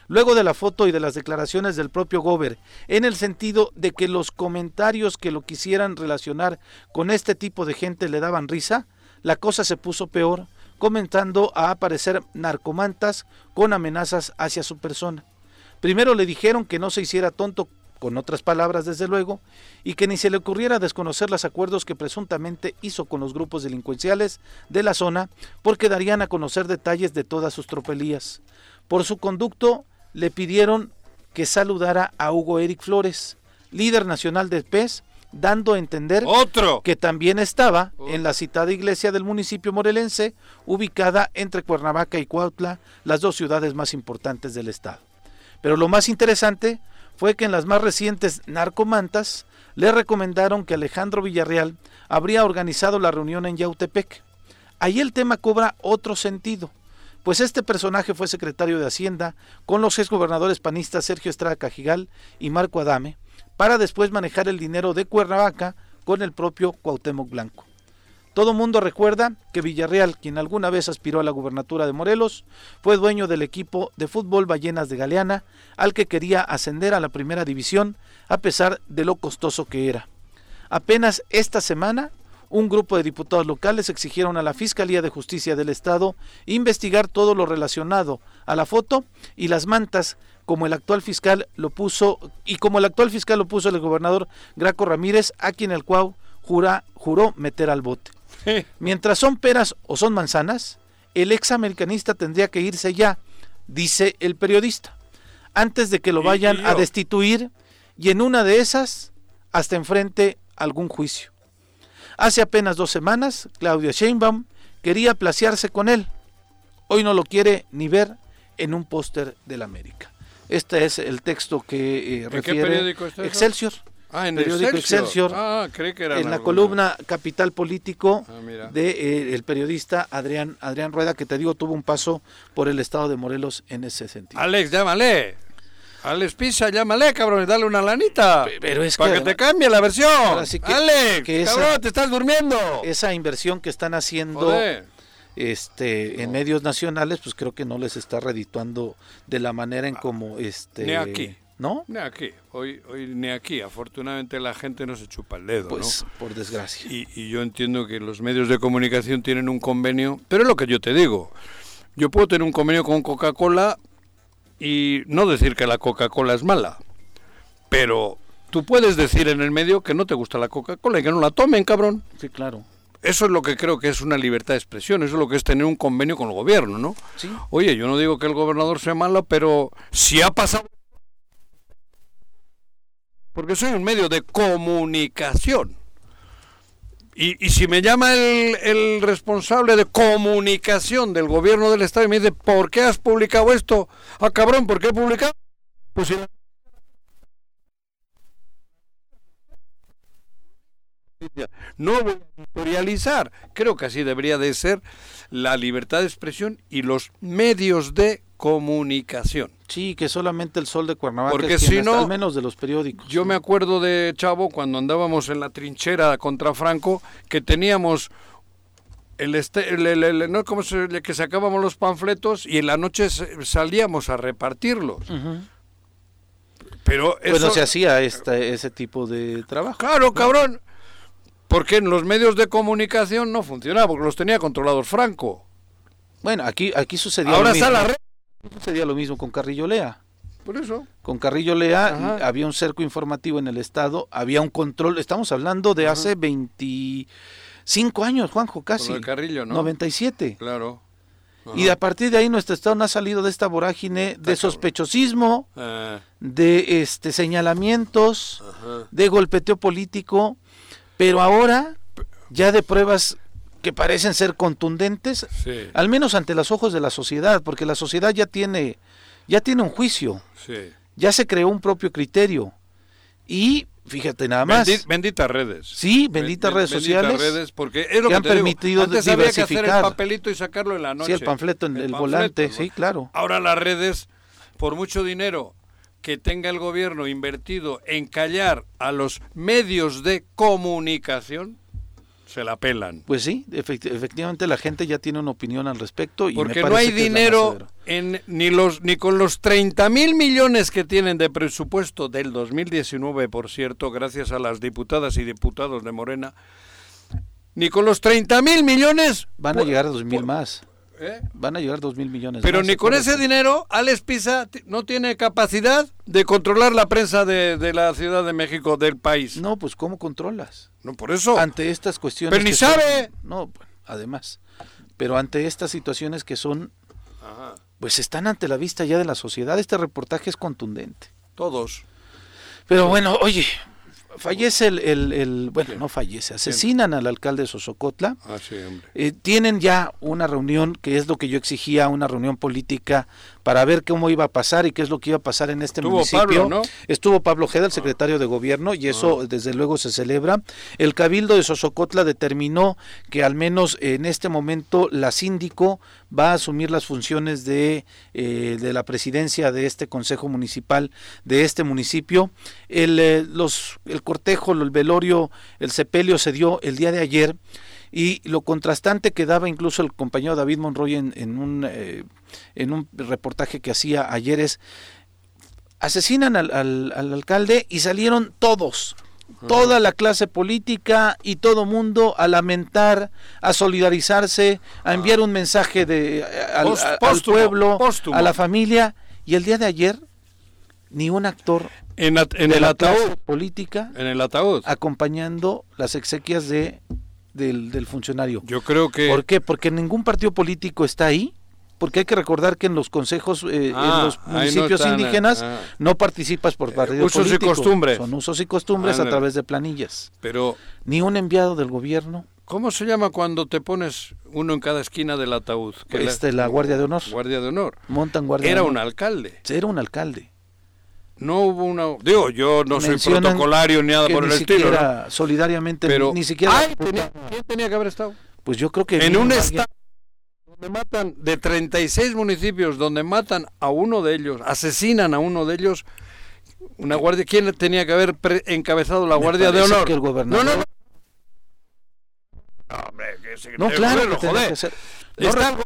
Luego de la foto y de las declaraciones del propio Gober, en el sentido de que los comentarios que lo quisieran relacionar con este tipo de gente le daban risa, la cosa se puso peor comenzando a aparecer narcomantas con amenazas hacia su persona. Primero le dijeron que no se hiciera tonto, con otras palabras desde luego, y que ni se le ocurriera desconocer los acuerdos que presuntamente hizo con los grupos delincuenciales de la zona, porque darían a conocer detalles de todas sus tropelías. Por su conducto le pidieron que saludara a Hugo Eric Flores, líder nacional del PES, dando a entender que también estaba en la citada iglesia del municipio morelense, ubicada entre Cuernavaca y Cuautla, las dos ciudades más importantes del estado. Pero lo más interesante fue que en las más recientes narcomantas le recomendaron que Alejandro Villarreal habría organizado la reunión en Yautepec. Ahí el tema cobra otro sentido, pues este personaje fue secretario de Hacienda con los exgobernadores panistas Sergio Estrada Cajigal y Marco Adame, para después manejar el dinero de Cuernavaca con el propio Cuauhtémoc Blanco. Todo mundo recuerda que Villarreal, quien alguna vez aspiró a la gubernatura de Morelos, fue dueño del equipo de fútbol Ballenas de Galeana, al que quería ascender a la primera división a pesar de lo costoso que era. Apenas esta semana, un grupo de diputados locales exigieron a la Fiscalía de Justicia del Estado investigar todo lo relacionado a la foto y las mantas como el actual fiscal lo puso y como el actual fiscal lo puso el gobernador Graco Ramírez, a quien el cual jura, juró meter al bote. Mientras son peras o son manzanas, el ex americanista tendría que irse ya, dice el periodista, antes de que lo vayan a destituir y en una de esas hasta enfrente algún juicio. Hace apenas dos semanas, Claudia Sheinbaum quería placiarse con él. Hoy no lo quiere ni ver en un póster del América. Este es el texto que eh, refiere Excelsior. Ah, en periódico Excelsior. ah, cree que era en la columna Capital Político ah, de eh, el periodista Adrián Adrián Rueda que te digo tuvo un paso por el estado de Morelos en ese sentido. Alex, llámale. Alex Pisa, llámale, cabrón, y dale una lanita. Pero es para que, te cambie la versión. Alex, cabrón, te estás durmiendo. Esa inversión que están haciendo este en medios nacionales, pues creo que no les está redituando de la manera en como este ni aquí. ¿No? Ni aquí, hoy, hoy ni aquí. Afortunadamente la gente no se chupa el dedo, pues, por desgracia. Y, y yo entiendo que los medios de comunicación tienen un convenio, pero es lo que yo te digo. Yo puedo tener un convenio con Coca-Cola y no decir que la Coca-Cola es mala, pero tú puedes decir en el medio que no te gusta la Coca-Cola y que no la tomen, cabrón. Sí, claro. Eso es lo que creo que es una libertad de expresión, eso es lo que es tener un convenio con el gobierno, ¿no? ¿Sí? Oye, yo no digo que el gobernador sea malo, pero si ha pasado... Porque soy un medio de comunicación. Y, y si me llama el, el, responsable de comunicación del gobierno del Estado y me dice, ¿por qué has publicado esto? Ah, cabrón, ¿por qué he publicado? Pues si No voy a editorializar. Creo que así debería de ser la libertad de expresión y los medios de comunicación. Sí, que solamente el sol de Cuernavaca Porque si no, al menos de los periódicos. Yo me acuerdo de Chavo cuando andábamos en la trinchera contra Franco que teníamos el, este, el, no como se, que sacábamos los panfletos y en la noche salíamos a repartirlos. Pero eso, bueno, se hacía ese tipo de trabajo. Claro, cabrón. Porque en los medios de comunicación no funcionaba, porque los tenía controlados Franco. Bueno, aquí, aquí sucedía Ahora lo mismo. la red. Sucedía lo mismo con Carrillo Lea. Por eso. Con Carrillo Lea había un cerco informativo en el Estado, había un control, estamos hablando de hace 25 años, Juanjo, casi. Con Carrillo, ¿no? 97. Claro. Y a partir de ahí nuestro Estado no ha salido de esta vorágine de sospechosismo, ah. de este señalamientos, de golpeteo político pero ahora, ya de pruebas que parecen ser contundentes, al menos ante los ojos de la sociedad, porque la sociedad ya tiene, ya tiene un juicio, ya se creó un propio criterio. Y fíjate nada más. benditas redes. Sí, benditas redes sociales. Benditas redes, porque es lo que, han permitido Antes había que hacer el papelito y sacarlo en la noche. Sí, el panfleto en el, volante, sí, claro. Ahora las redes, por mucho dinero que tenga el gobierno invertido en callar a los medios de comunicación, se la pelan. Pues sí, efectivamente la gente ya tiene una opinión al respecto. Y Porque no hay dinero en, ni, los, ni con los 30 mil millones que tienen de presupuesto del 2019, por cierto, gracias a las diputadas y diputados de Morena, ni con los 30 mil millones... Van a llegar a dos mil más. ¿Eh? Van a llegar dos mil millones. Pero ni con ese dinero, Alex Pisa no tiene capacidad de controlar la prensa de, la Ciudad de México, del país. No, pues ¿cómo controlas? No, por eso. Ante estas cuestiones. Pero ni sabe. no, además. Pero ante estas situaciones que son, pues están ante la vista ya de la sociedad. Este reportaje es contundente. Todos. Pero bueno, oye, fallece el, el, bueno, no fallece, asesinan al alcalde de Sosocotla. Ah, sí, hombre. Eh, tienen ya una reunión, que es lo que yo exigía, una reunión política para ver cómo iba a pasar y qué es lo que iba a pasar en este municipio. Pablo, ¿no? Estuvo Pablo Ojeda, el secretario de gobierno, y eso ah. desde luego se celebra. El cabildo de Sosocotla determinó que al menos en este momento la síndico va a asumir las funciones de, eh, de la presidencia de este consejo municipal de este municipio. El, eh, los, el cortejo, el velorio, el sepelio se dio el día de ayer Y lo contrastante que daba incluso el compañero David Monroy en, en un, eh, en un reportaje que hacía ayer es, asesinan al, al, al alcalde y salieron todos, toda la clase política y todo mundo a lamentar, a solidarizarse, a enviar un mensaje de al, Post- al pueblo, póstumo. a la familia y el día de ayer ni un actor En, at- en de el la clase ataúd. política En el ataúd. acompañando las exequias de del, del funcionario. Yo creo que. ¿Por qué? Porque ningún partido político está ahí. Porque hay que recordar que en los consejos, eh, Ah, en los ahí no municipios están, indígenas, ah. no participas por partido usos y costumbres. Son usos y costumbres a través de planillas. Pero, Ni un enviado del gobierno, ¿cómo se llama cuando te pones uno en cada esquina del ataúd? Que este, la Guardia de Honor. Guardia de honor. montan guardia. Era de un honor. alcalde. Era un alcalde. No hubo una. Digo, yo no soy protocolario ni nada por el estilo. ¿no? solidariamente, Pero. ni siquiera. Ay, tenía- ¿Quién tenía que haber estado? Pues yo creo que En un alguien- estado donde matan de 36 municipios, donde matan a uno de ellos, asesinan a uno de ellos, una guardia, ¿quién tenía que haber pre- encabezado la Me Guardia de Honor? que el gobernador- No, no, no. No, hombre, que No, claro que gobierno, tenía joder. que ser. No, Está el go-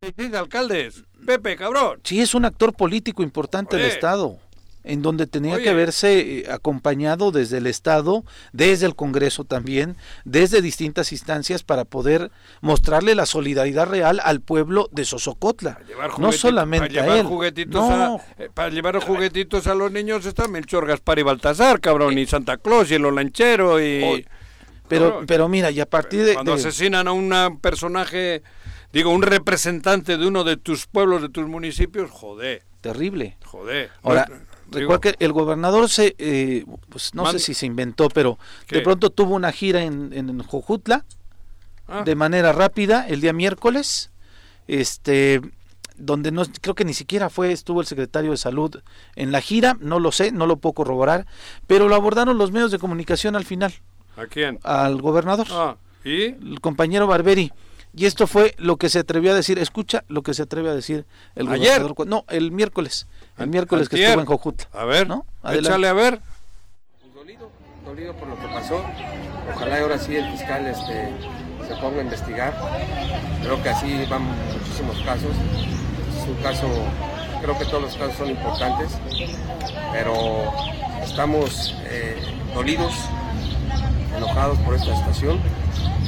36 alcaldes. Pepe, cabrón. Sí, es un actor político importante del. Estado, en donde tenía Oye. que verse eh, acompañado desde el Estado, desde el Congreso también, desde distintas instancias para poder mostrarle la solidaridad real al pueblo de Sosocotla. No solamente para a llevar él. juguetitos No, a, eh, para llevar juguetitos a los niños está Melchor, Gaspar y Baltasar, cabrón, y Santa Claus y el olanchero y Oye, pero, pero mira, y a partir de... cuando de- asesinan a un personaje, digo, un representante de uno de tus pueblos, de tus municipios, joder, terrible. joder. Ahora, recuerda que el gobernador se, eh, pues no sé si se inventó, pero ¿Qué? de pronto tuvo una gira en, en Jojutla, ah, de manera rápida el día miércoles, este donde no creo que ni siquiera fue estuvo el secretario de salud en la gira, no lo sé, no lo puedo corroborar, pero lo abordaron los medios de comunicación al final ¿A quién? al gobernador, Ah, ¿y? el compañero Barberi. Y esto fue lo que se atrevió a decir, escucha lo que se atreve a decir el ¿Ayer? gobernador. No, el miércoles, el miércoles que estuvo en Jojutla. A ver, ¿No? Adelante. échale a ver. Dolido, dolido por lo que pasó. Ojalá y ahora sí el fiscal este, se ponga a investigar. Creo que así van muchísimos casos. Es un caso, creo que todos los casos son importantes, pero estamos eh, dolidos, enojados por esta situación,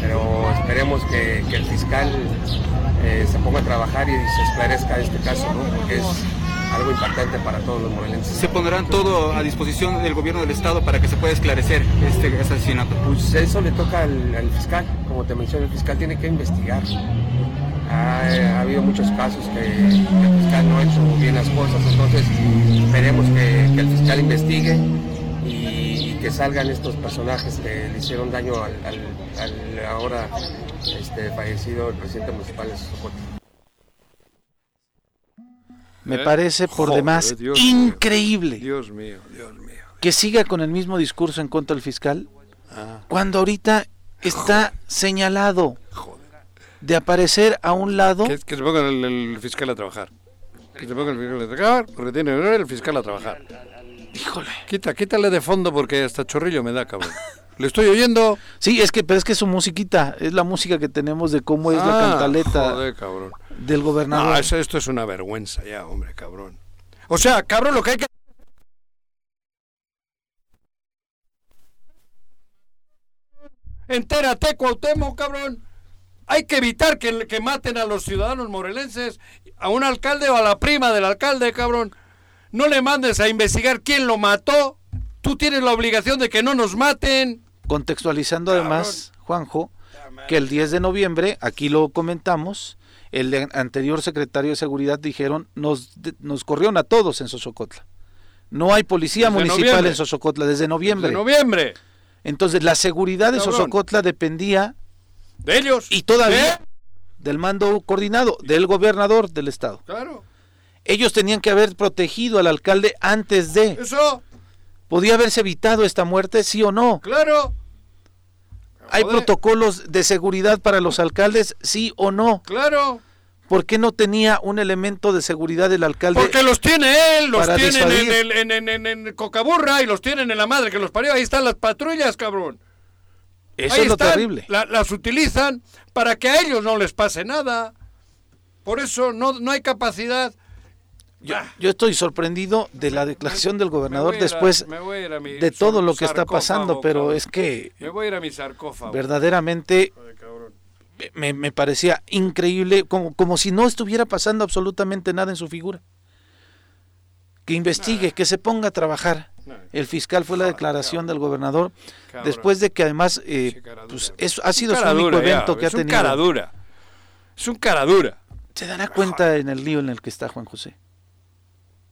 pero esperemos que, que el fiscal eh, se ponga a trabajar y se esclarezca este caso, ¿no? porque es algo impactante para todos los morelenses. se pondrán todo a disposición del gobierno del estado para que se pueda esclarecer este, asesinato. Pues eso le toca al, al fiscal, como te mencioné, el fiscal tiene que investigar. Ha, ha habido muchos casos que, que el fiscal no ha hecho bien las cosas, entonces esperemos que, que el fiscal investigue y, y que salgan estos personajes que le hicieron daño al, al- al ahora este, fallecido el presidente municipal de. Me ¿Eh? parece por Joder, demás Dios mío. increíble Dios mío, Dios mío. que siga con el mismo discurso en contra del fiscal Ah, cuando ahorita está señalado de aparecer a un lado que, que se ponga el, el fiscal a trabajar. Que se ponga el fiscal a trabajar, porque tiene el fiscal a trabajar. Híjole Quita, quítale de fondo porque hasta chorrillo me da, cabrón. Le estoy oyendo. sí es que pero es que es su musiquita es la música que tenemos de cómo es la Ah, cantaleta Joder, cabrón. del gobernador No, eso- esto es una vergüenza ya, hombre, cabrón. O sea, cabrón, lo que hay que... Entérate, Cuauhtémoc, cabrón. Hay que evitar que, que maten a los ciudadanos morelenses, a un alcalde o a la prima del alcalde, cabrón. No le mandes a investigar quién lo mató. Tú tienes la obligación de que no nos maten. contextualizando además Juanjo que el 10 de noviembre aquí lo comentamos el anterior secretario de seguridad dijeron nos nos corrieron a todos en Sosocotla no hay policía Desde municipal noviembre. en Sosocotla desde noviembre De noviembre. entonces la seguridad de Cabrón. Sosocotla dependía De ellos. y todavía ¿Eh? del mando coordinado del gobernador del estado Claro. Ellos tenían que haber protegido al alcalde antes de Eso, podía haberse evitado esta muerte sí o no claro. hay Joder. protocolos de seguridad para los alcaldes sí o no Claro. ¿Por qué no tenía un elemento de seguridad el alcalde? Porque los tiene él, los en, en, en, en- en Cocaburra y los tienen en la madre que los parió. Ahí están las patrullas, cabrón. Eso es lo terrible. las utilizan para que a ellos no les pase nada. Por eso no, no hay capacidad. Yo, yo, estoy sorprendido de la declaración del gobernador después de todo lo que está pasando, pero es que me voy a ir a mi sarcófago. verdaderamente me, me, parecía increíble, como, como si no estuviera pasando absolutamente nada en su figura. Que investigue, que se ponga a trabajar. El fiscal fue la declaración del gobernador, después de que además eh, pues, ha sido su único evento que ha tenido. Es un cara dura. Es un cara dura. Se dará cuenta en el lío en el que está Juan José.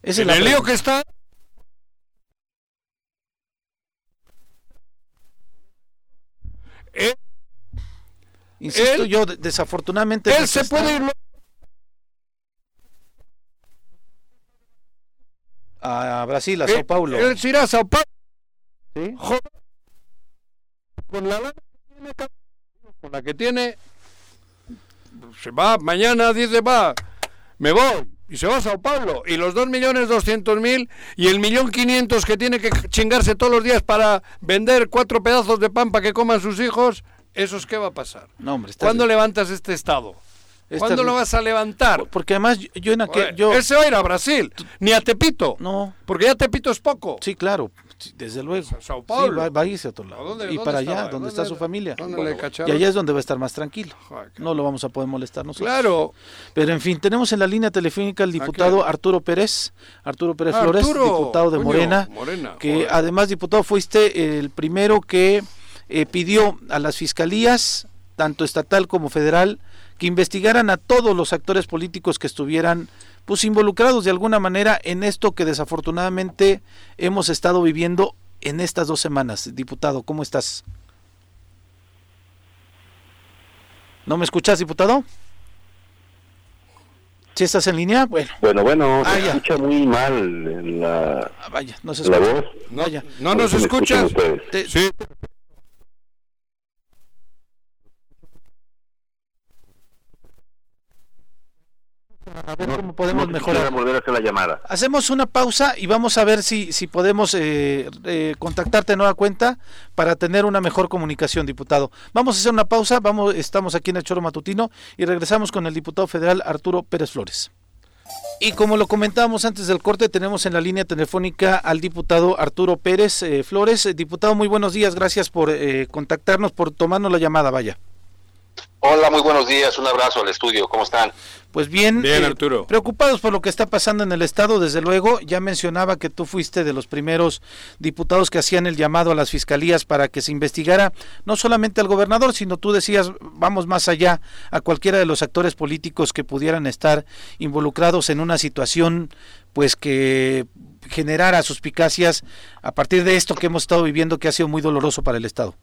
¿Es ¿En el lío que está? Insisto yo, desafortunadamente... Él se puede ir... A Brasil, a Sao Paulo. Él se irá a Sao Paulo. ¿Sí? Con la con la que tiene se va, mañana dice va, me voy, y se va a Sao Paulo, y los dos millones doscientos mil y el millón quinientos que tiene que chingarse todos los días para vender cuatro pedazos de pan para que coman sus hijos, ¿eso es qué va a pasar? No, hombre, ¿Cuándo levantas este Estado? ¿Cuándo lo vas a levantar? Porque además yo en aquel... Yo... Él se va a ir a Brasil, ni a Tepito. No. Porque ya Tepito es poco. Sí, claro, desde luego. Sao Paulo. Sí, va, a irse a otro lado. y para allá, donde está su familia. ¿Dónde y allá es donde va a estar más tranquilo. No lo vamos a poder molestar nosotros. Claro. Pero en fin, tenemos en la línea telefónica al diputado Arturo Pérez, Arturo Pérez Flores, diputado de Morena, que además diputado fuiste el primero que eh, pidió a las fiscalías, tanto estatal como federal, que investigaran a todos los actores políticos que estuvieran pues involucrados de alguna manera en esto que desafortunadamente hemos estado viviendo en estas dos semanas. Diputado, ¿cómo estás? ¿No me escuchas, diputado? ¿Si estás en línea? Bueno. Bueno, bueno, ah, se escucha muy mal la, ah, vaya, no se escucha. la voz. No, vaya. no nos escuchas. Sí. A ver cómo podemos mejorar. volver a hacer la llamada. Hacemos una pausa y vamos a ver si, si podemos eh, eh, contactarte de nueva cuenta para tener una mejor comunicación, diputado. Vamos a hacer una pausa, vamos, estamos aquí en el Choro Matutino y regresamos con el diputado federal Arturo Pérez Flores. Y como lo comentábamos antes del corte, tenemos en la línea telefónica al diputado Arturo Pérez eh, Flores. Diputado, muy buenos días, gracias por contactarnos, por tomarnos la llamada, vaya. Hola, muy buenos días, un abrazo al estudio, ¿cómo están? Pues bien, bien eh, Arturo. preocupados por lo que está pasando en el Estado, desde luego, ya mencionaba que tú fuiste de los primeros diputados que hacían el llamado a las fiscalías para que se investigara no solamente al gobernador, sino tú decías, vamos más allá, a cualquiera de los actores políticos que pudieran estar involucrados en una situación pues que generara suspicacias a partir de esto que hemos estado viviendo que ha sido muy doloroso para el Estado.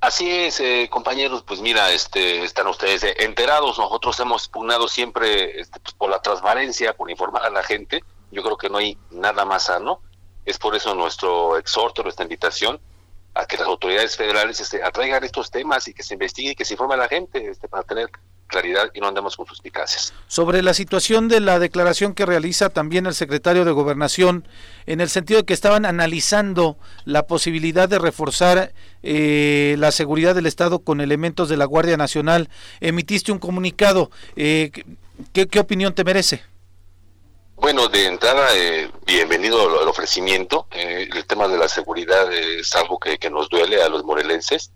Así es, eh, compañeros, pues mira, este, están ustedes enterados, nosotros hemos pugnado siempre este, pues, por la transparencia, por informar a la gente, yo creo que no hay nada más sano, es por eso nuestro exhorto, nuestra invitación a que las autoridades federales este, atraigan estos temas y que se investigue y que se informe a la gente este, para tener claridad y no andemos con suspicacias. Sobre la situación de la declaración que realiza también el secretario de Gobernación, en el sentido de que estaban analizando la posibilidad de reforzar eh, la seguridad del Estado con elementos de la Guardia Nacional, emitiste un comunicado. Eh, ¿qué, opinión te merece? Bueno, de entrada, eh, bienvenido al ofrecimiento. el tema de la seguridad es algo que, que nos duele a los morelenses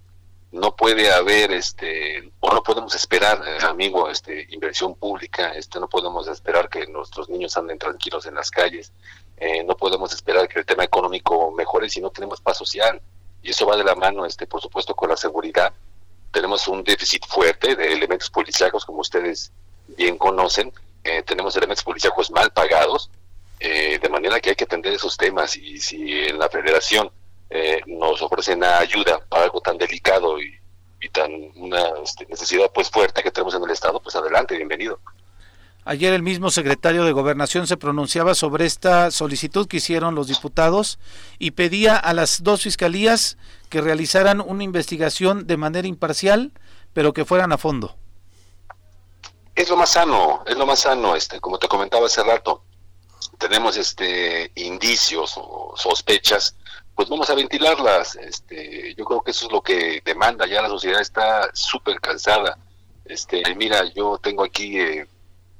no puede haber este o no podemos esperar eh, amigo este inversión pública este no podemos esperar que nuestros niños anden tranquilos en las calles eh, no podemos esperar que el tema económico mejore si no tenemos paz social. Y eso va de la mano este por supuesto con la seguridad. Tenemos un déficit fuerte de elementos policíacos como ustedes bien conocen. Eh, tenemos elementos policíacos mal pagados de manera que hay que atender esos temas. Y si en la federación eh, nos ofrecen ayuda para algo tan delicado y, tan una este, necesidad pues fuerte que tenemos en el Estado, pues adelante, bienvenido. Ayer el mismo secretario de Gobernación se pronunciaba sobre esta solicitud que hicieron los diputados y pedía a las dos fiscalías que realizaran una investigación de manera imparcial, pero que fueran a fondo. Es lo más sano, es lo más sano, este, como te comentaba hace rato. Tenemos este indicios o sospechas pues vamos a ventilarlas. Este, yo creo que eso es lo que demanda. Ya la sociedad está súper cansada. Este, mira, yo tengo aquí eh,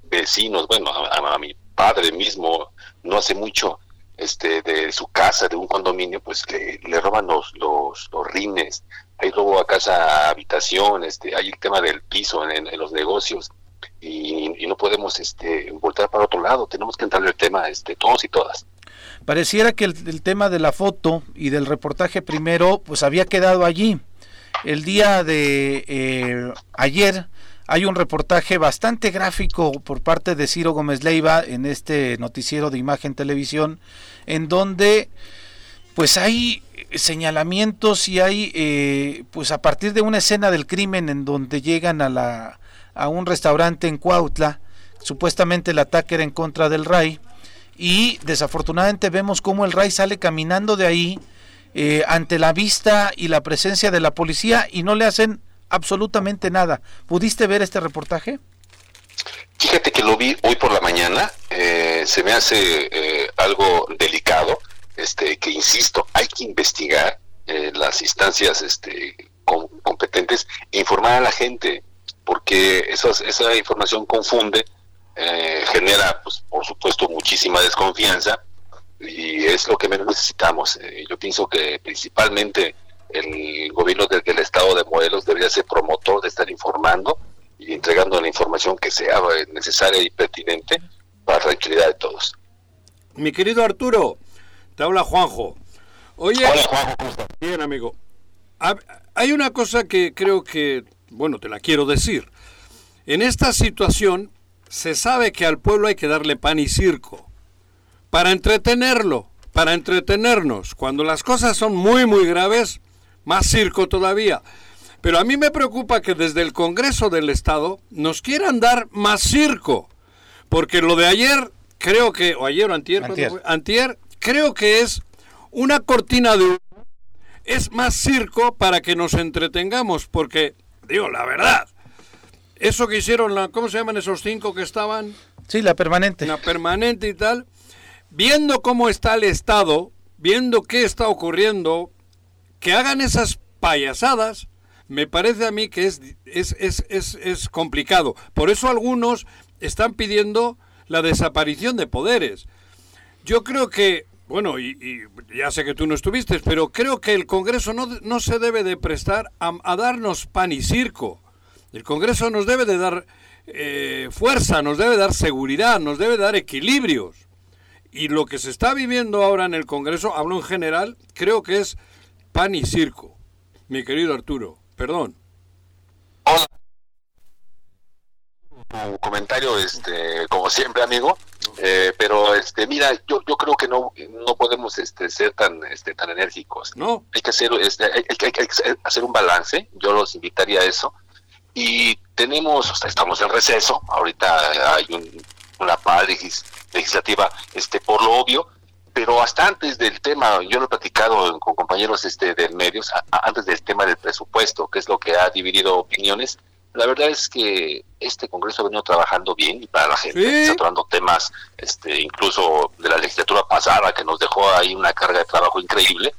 vecinos, bueno, a, mi padre mismo, no hace mucho, este, de su casa, de un condominio, pues le, le roban los, los, los, rines, hay robo a casa, habitación, este, hay el tema del piso en, los negocios y, no podemos este, voltar para otro lado, tenemos que entrar en el tema este, todos y todas. Pareciera que el, tema de la foto y del reportaje primero, pues había quedado allí. El día de eh, ayer hay un reportaje bastante gráfico por parte de Ciro Gómez Leiva en este noticiero de Imagen Televisión, en donde pues hay señalamientos y hay eh, pues a partir de una escena del crimen en donde llegan a la a un restaurante en Cuautla, supuestamente el ataque era en contra del RAI y desafortunadamente vemos cómo el RAI sale caminando de ahí eh, ante la vista y la presencia de la policía y no le hacen absolutamente nada. ¿Pudiste ver este reportaje? Fíjate que lo vi hoy por la mañana, eh, se me hace eh, algo delicado, este, que insisto, hay que investigar eh, las instancias este, competentes e informar a la gente, porque esa información confunde, genera, pues, por supuesto, muchísima desconfianza y es lo que menos necesitamos. yo pienso que principalmente el gobierno del, estado de Morelos debería ser promotor de estar informando y entregando la información que sea necesaria y pertinente para la tranquilidad de todos. Mi querido Arturo, te habla Juanjo. Oye, Hola Juanjo, ¿cómo estás? Bien, amigo. Hay una cosa que creo que, bueno, te la quiero decir. En esta situación se sabe que al pueblo hay que darle pan y circo para entretenerlo, para entretenernos. Cuando las cosas son muy, muy graves, más circo todavía. Pero a mí me preocupa que desde el Congreso del Estado nos quieran dar más circo. Porque lo de ayer, creo que, o ayer o antier, antier. creo que es una cortina de... Es más circo para que nos entretengamos, porque, digo, la verdad, eso que hicieron, la, ¿cómo se llaman esos cinco que estaban? Sí, la permanente. La permanente y tal. Viendo cómo está el Estado, viendo qué está ocurriendo, que hagan esas payasadas, me parece a mí que es, es, es, es, complicado. Por eso algunos están pidiendo la desaparición de poderes. Yo creo que, bueno, y, ya sé que tú no estuviste, pero creo que el Congreso no, no se debe de prestar a, darnos pan y circo. El Congreso nos debe de dar eh, fuerza, nos debe dar seguridad, nos debe dar equilibrios. Y lo que se está viviendo ahora en el Congreso, hablo en general, creo que es pan y circo. Mi querido Arturo, perdón. Hola. Un comentario, este, como siempre, amigo. Eh, pero, este, mira, yo, yo creo que no, no podemos este, ser tan, este, tan enérgicos. No. Hay que hacer, este, hay, que hacer un balance. Yo los invitaría a eso. Y tenemos, o sea, estamos en receso. Ahorita hay un, una paz legislativa, este, por lo obvio pero hasta antes del tema, yo lo he platicado con compañeros este de medios, antes del tema del presupuesto, que es lo que ha dividido opiniones, la verdad es que este Congreso ha venido trabajando bien y para la gente, tratando temas este, incluso de la legislatura pasada que nos dejó ahí una carga de trabajo increíble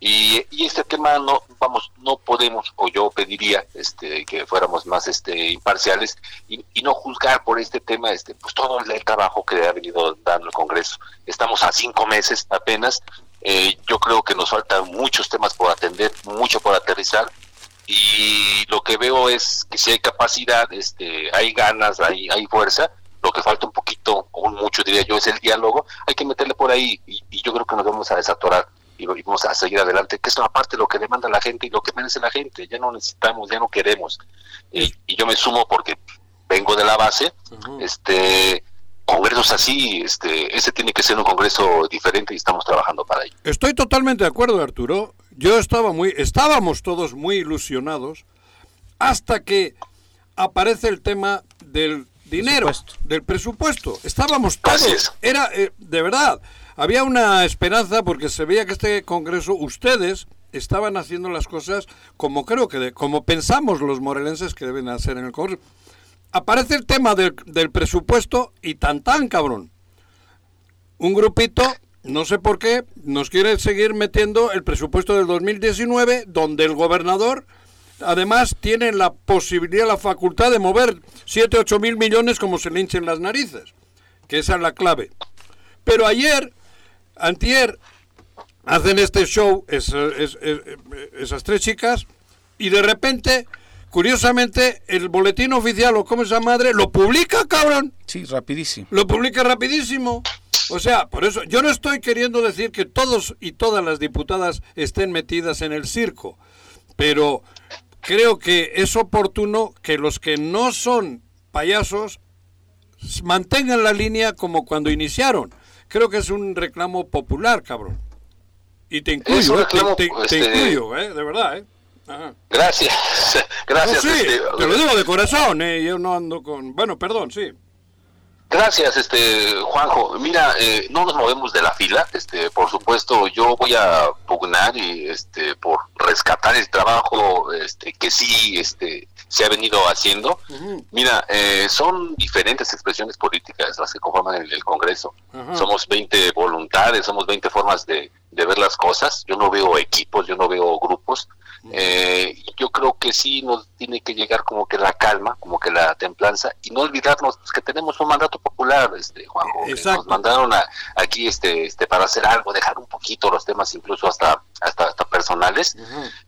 y, este tema no, vamos, no podemos, o yo pediría este, que fuéramos más este, imparciales y, no juzgar por este tema este, pues todo el, trabajo que ha venido dando el Congreso. Estamos a cinco meses apenas. Eh, yo creo que nos faltan muchos temas por atender, mucho por aterrizar. Y lo que veo es que si hay capacidad, este, hay ganas, hay, hay fuerza, lo que falta un poquito, o mucho diría yo, es el diálogo, hay que meterle por ahí y, y yo creo que nos vamos a desatorar y, vamos a seguir adelante, que es una parte de lo que demanda la gente y lo que merece la gente. Ya no necesitamos, ya no queremos. y yo me sumo porque vengo de la base, este congresos así, este, ese tiene que ser un congreso diferente y estamos trabajando para ello. Estoy totalmente de acuerdo, Arturo. Yo estaba muy, estábamos todos muy ilusionados hasta que aparece el tema del dinero, del presupuesto. Estábamos todos, era eh, de verdad había una esperanza porque se veía que este Congreso, ustedes estaban haciendo las cosas como creo que, como pensamos los morelenses que deben hacer en el Congreso. Aparece el tema del, presupuesto y tan tan cabrón. Un grupito no sé por qué, nos quiere seguir metiendo el presupuesto del 2019, donde el gobernador además tiene la posibilidad, la facultad de mover 7, 8 mil millones como se le hinchen las narices, que esa es la clave. Pero ayer, antier, hacen este show esas tres chicas y de repente, curiosamente, el boletín oficial o como esa madre lo publica, cabrón. Sí, rapidísimo. Lo publica rapidísimo. O sea, por eso yo no estoy queriendo decir que todos y todas las diputadas estén metidas en el circo, pero creo que es oportuno que los que no son payasos mantengan la línea como cuando iniciaron. Creo que es un reclamo popular, cabrón. Y te incluyo, eh, te, este, incluyo, eh, de verdad, ¿eh? Gracias, gracias. sí, este, te lo digo de corazón, ¿eh? Yo no ando con... Bueno, perdón, sí. Gracias, este Juanjo. Mira, eh, no nos movemos de la fila. Este, por supuesto, yo voy a pugnar y este por rescatar el trabajo, este que sí, este se ha venido haciendo. Mira, eh, son diferentes expresiones políticas las que conforman el, Congreso. Somos 20 voluntades, somos 20 formas de, de ver las cosas. Yo no veo equipos, yo no veo grupos. Eh, yo creo que sí nos tiene que llegar como que la calma, como que la templanza y no olvidarnos pues, que tenemos un mandato popular, este Juanjo, que nos mandaron aquí este este para hacer algo, dejar un poquito los temas incluso hasta hasta, hasta personales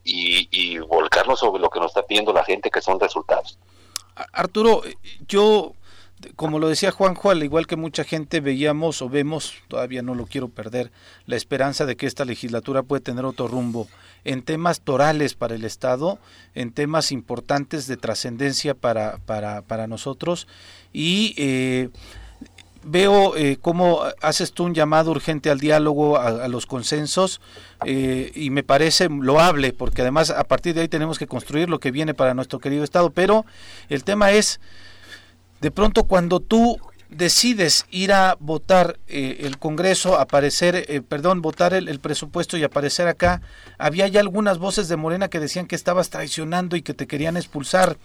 y, y volcarnos sobre lo que nos está pidiendo la gente que son resultados. Arturo, yo como lo decía Juanjo, al igual que mucha gente veíamos o vemos, todavía no lo quiero perder, la esperanza de que esta legislatura puede tener otro rumbo en temas torales para el Estado, en temas importantes de trascendencia para, para, para, nosotros. Y eh, veo eh, cómo haces tú un llamado urgente al diálogo, a, los consensos, eh, y me parece loable, porque además a partir de ahí tenemos que construir lo que viene para nuestro querido Estado, pero el tema es, de pronto cuando tú decides ir a votar eh, el Congreso, aparecer, eh, perdón, votar el, presupuesto y aparecer acá, había ya algunas voces de Morena que decían que estabas traicionando y que te querían expulsar.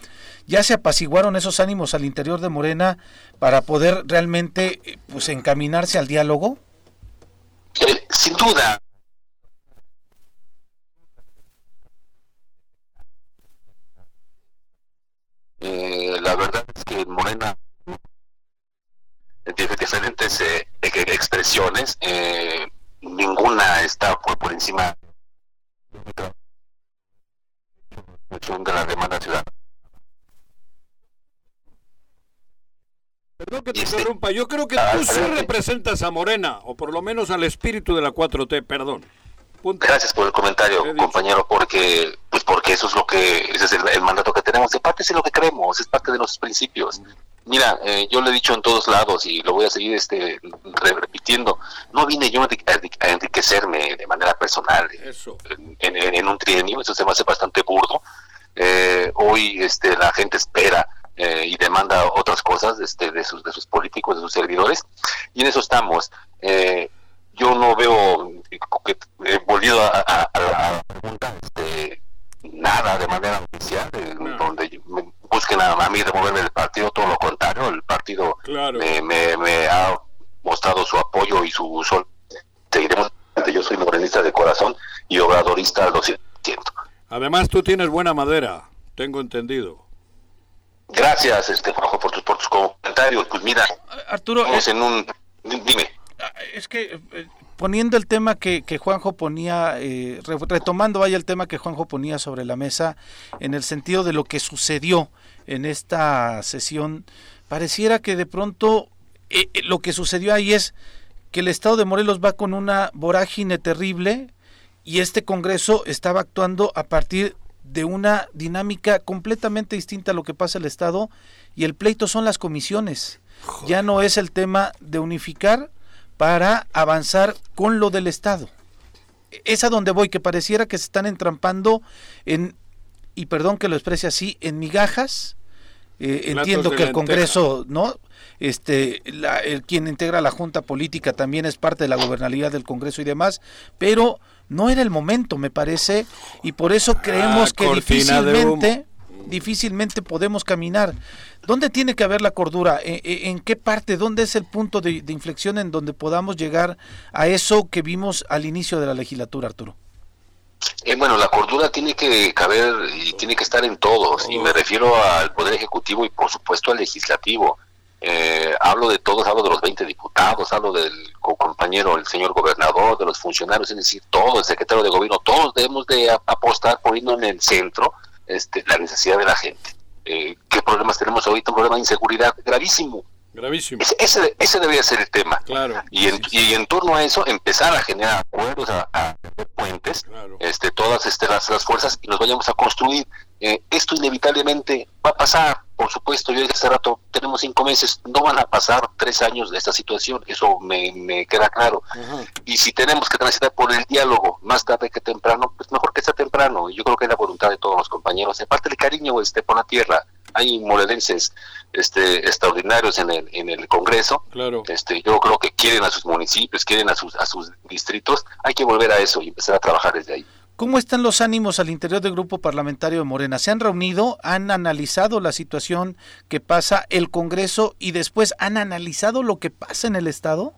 ¿Ya se apaciguaron esos ánimos al interior de Morena para poder realmente eh, pues encaminarse al diálogo? sin duda. la verdad es que Morena diferentes eh, expresiones, eh, ninguna está por, por encima de la demanda ciudadana. Perdón que te este, interrumpa, yo creo que tú sí representas a Morena, o por lo menos al espíritu de la 4T, perdón. Gracias por el comentario, compañero, porque pues porque eso es lo que ese es el, mandato que tenemos. De parte es lo que creemos, es parte de los principios. Mira, eh, yo lo he dicho en todos lados y lo voy a seguir este repitiendo. No vine yo a enriquecerme de manera personal En, un trienio, eso se me hace bastante burdo. Eh, hoy este, la gente espera eh, y demanda otras cosas este, de, sus, de sus políticos, de sus servidores, y en eso estamos. yo no veo, que, volviendo a, la pregunta, este, nada de manera oficial, donde busquen a, mí de moverme del partido, todo lo contrario, el partido me, ha mostrado su apoyo y su sol. Seguiremos, yo soy morenista de corazón y obradorista lo siento. Además tú tienes buena madera, tengo entendido. Gracias, este Juanjo, por tus, por tus comentarios. Pues mira, Arturo, es, en un... Dime. Ah, es que eh, poniendo el tema que, que Juanjo ponía, eh, retomando vaya el tema que Juanjo ponía sobre la mesa, en el sentido de lo que sucedió en esta sesión, pareciera que de pronto eh, eh, lo que sucedió ahí es que el Estado de Morelos va con una vorágine terrible y este Congreso estaba actuando a partir de una dinámica completamente distinta a lo que pasa en el Estado y el pleito son las comisiones. Ya no es el tema de unificar, para avanzar con lo del Estado. Es a donde voy, que pareciera que se están entrampando en, y perdón que lo exprese así, en migajas. Eh, entiendo que el Congreso, ¿no? Este, el, quien integra la Junta Política también es parte de la gobernabilidad del Congreso y demás, pero no era el momento, me parece, y por eso creemos ah, que difícilmente difícilmente podemos caminar. ¿Dónde tiene que haber la cordura? ¿En, en qué parte? ¿Dónde es el punto de, de inflexión en donde podamos llegar a eso que vimos al inicio de la legislatura, Arturo? Eh, bueno, la cordura tiene que caber y tiene que estar en todos, y me refiero al Poder Ejecutivo y por supuesto al Legislativo. Eh, hablo de todos, hablo de los 20 diputados, hablo del compañero, el señor gobernador, de los funcionarios, es decir, todo, el secretario de gobierno, todos debemos de apostar poniendo en el centro este, la necesidad de la gente. Eh, ¿Qué problemas tenemos ahorita? Un problema de inseguridad gravísimo. Gravísimo. Ese, ese, debería ser el tema. Claro. Y en, y en torno a eso empezar a generar acuerdos, a, a puentes, este, todas este, las, las, fuerzas y nos vayamos a construir. Eh, esto inevitablemente va a pasar, por supuesto, yo dije hace rato, tenemos cinco meses, no van a pasar tres años de esta situación, eso me, me queda claro. Y si tenemos que transitar por el diálogo más tarde que temprano, pues mejor que sea temprano. Yo creo que es la voluntad de todos los compañeros, aparte el cariño este, por la tierra, hay morelenses este, extraordinarios en el, en el Congreso. Claro. Este, yo creo que quieren a sus municipios, quieren a sus, a sus distritos. Hay que volver a eso y empezar a trabajar desde ahí. ¿Cómo están los ánimos al interior del grupo parlamentario de Morena? ¿Se han reunido? ¿Han analizado la situación que pasa el Congreso y después han analizado lo que pasa en el Estado?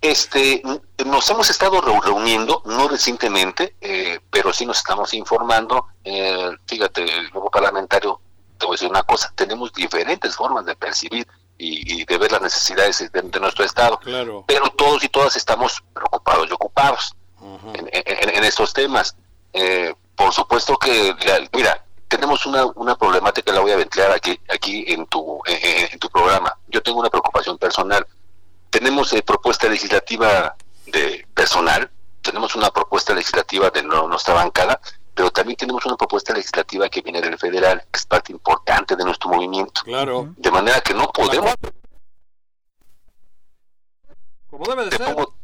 Este, nos hemos estado reuniendo, no recientemente, eh, pero sí nos estamos informando. Eh, fíjate, el grupo parlamentario, te voy a decir una cosa, tenemos diferentes formas de percibir y, y de ver las necesidades de, de nuestro Estado. Claro. Pero todos y todas estamos preocupados y ocupados uh -huh. en, en, en, estos temas. Eh, por supuesto que, mira, tenemos una, una problemática, la voy a ventilar aquí, aquí en, tu, en, en tu programa. Yo tengo una preocupación personal tenemos eh, propuesta legislativa de personal, tenemos una propuesta legislativa de nuestra bancada, pero también tenemos una propuesta legislativa que viene del federal, que es parte importante de nuestro movimiento. Claro. De manera que no podemos... Como debe de ser. Pongo.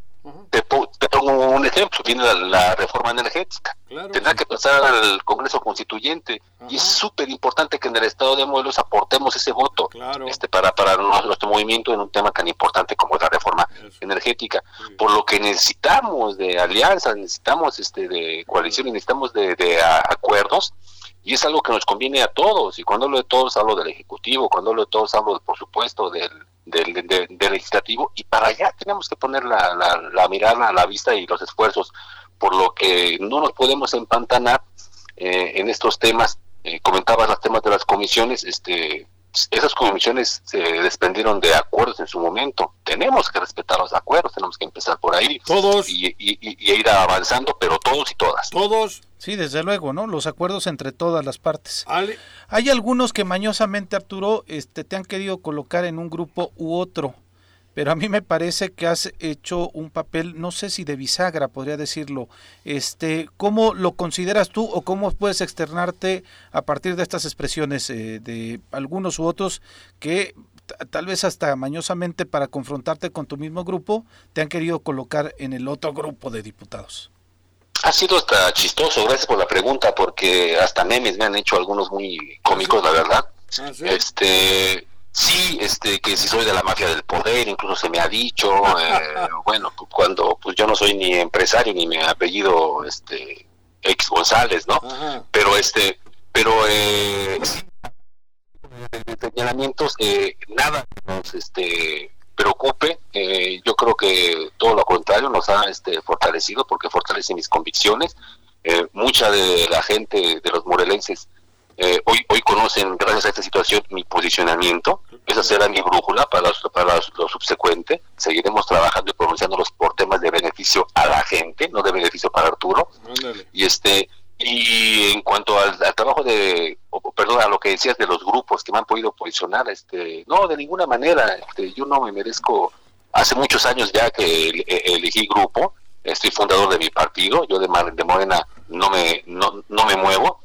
Te, te, pongo un ejemplo, viene la, la reforma energética. Claro, Tendrá sí. que pasar al Congreso Constituyente y es súper importante que en el Estado de Morelos aportemos ese voto claro. este, para, para nuestro movimiento en un tema tan importante como es la reforma Eso. energética. Sí. Por lo que necesitamos de alianzas, necesitamos este, de coaliciones, necesitamos de, de a, acuerdos y es algo que nos conviene a todos. Y cuando hablo de todos, hablo del Ejecutivo, cuando hablo de todos, hablo, por supuesto, del, del, del, del Legislativo. Y para allá tenemos que poner la, la, la, mirada, la vista y los esfuerzos, por lo que no nos podemos empantanar eh, en estos temas. Eh, comentabas los temas de las comisiones, este esas comisiones se desprendieron de acuerdos en su momento. Tenemos que respetar los acuerdos, tenemos que empezar por ahí. Todos. Y, y, y, y ir avanzando, pero todos y todas. Todos. Sí, desde luego, ¿no? Los acuerdos entre todas las partes. Ale. Hay algunos que mañosamente, Arturo, este, te han querido colocar en un grupo u otro pero a mí me parece que has hecho un papel, no sé si de bisagra, podría decirlo. Este, ¿Cómo lo consideras tú o cómo puedes externarte a partir de estas expresiones eh, de algunos u otros que tal vez hasta mañosamente para confrontarte con tu mismo grupo te han querido colocar en el otro grupo de diputados? Ha sido hasta chistoso, gracias por la pregunta, porque hasta memes me han hecho algunos muy cómicos, la verdad. ¿Ah, sí? Este, Sí, este, que si soy de la mafia del poder, incluso se me ha dicho, eh, bueno, cuando pues yo no soy ni empresario ni mi apellido, este, ex González, ¿no? Ajá. Pero este, pero eh, señalamientos, eh, nada nos, este, preocupe, eh, yo creo que todo lo contrario nos ha, este, fortalecido porque fortalece mis convicciones, eh, mucha de la gente de los morelenses eh, hoy, hoy conocen, gracias a esta situación, mi posicionamiento. Esa será mi brújula para, para lo subsecuente. Seguiremos trabajando y pronunciándolos por temas de beneficio a la gente, no de beneficio para Arturo. Ándale. Y este y en cuanto al, al trabajo de, perdón, a lo que decías de los grupos que me han podido posicionar, este, no, de ninguna manera. Este, yo no me merezco. Hace muchos años ya que elegí grupo. Estoy fundador de mi partido. Yo de, de Morena no me no, no me muevo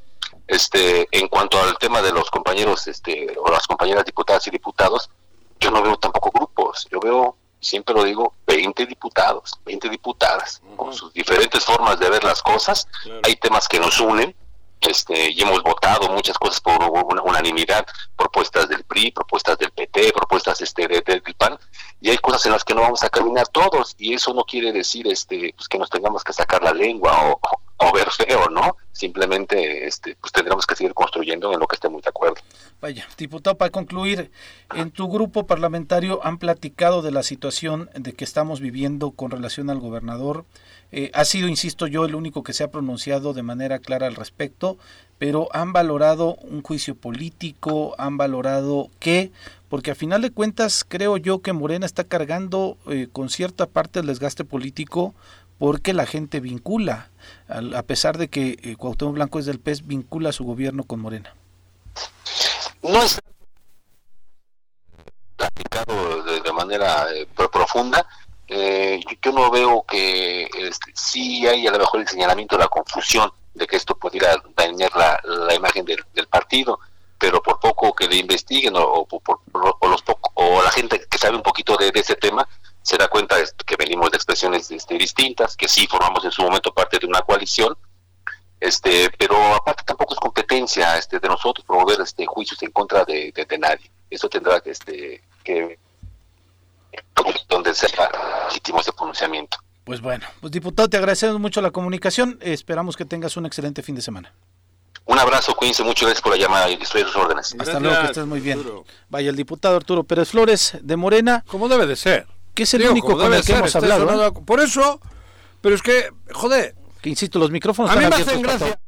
este en cuanto al tema de los compañeros este o las compañeras diputadas y diputados yo no veo tampoco grupos yo veo siempre lo digo 20 diputados 20 diputadas uh -huh. con sus diferentes formas de ver las cosas claro. hay temas que nos unen este y hemos votado muchas cosas por una unanimidad propuestas del PRI propuestas del PT propuestas este de, de, del PAN y hay cosas en las que no vamos a caminar todos y eso no quiere decir este pues que nos tengamos que sacar la lengua o, o ver ¿no? Simplemente este, pues tendremos que seguir construyendo en lo que estemos de acuerdo. Vaya, diputado, para concluir, en tu grupo parlamentario han platicado de la situación de que estamos viviendo con relación al gobernador. Eh, ha sido, insisto yo, el único que se ha pronunciado de manera clara al respecto, pero han valorado un juicio político, han valorado qué, porque a final de cuentas creo yo que Morena está cargando eh, con cierta parte del desgaste político porque la gente vincula, a, pesar de que eh, Cuauhtémoc Blanco es del PES, vincula su gobierno con Morena. No es platicado de, manera eh, profunda. Eh, yo, no veo que este, sí hay a lo mejor el señalamiento de la confusión de que esto pudiera dañar la, imagen del, partido, pero por poco que le investiguen o, por, los o la gente que sabe un poquito de ese tema, se da cuenta que venimos de expresiones este, distintas, que sí formamos en su momento parte de una coalición, este, pero aparte tampoco es competencia este, de nosotros promover este, juicios en contra de, nadie. Eso tendrá que, este, que donde sea legítimo ese pronunciamiento. Pues bueno, pues diputado, te agradecemos mucho la comunicación. Esperamos que tengas un excelente fin de semana. Un abrazo, cuídense mucho, gracias por la llamada y estoy sus órdenes. Hasta luego, que estés muy bien. Vaya, el diputado Arturo Pérez Flores de Morena. Como debe de ser que es el único con el que hemos hablado. Por eso, pero es que, joder. Que insisto, los micrófonos a mí me hacen gracia.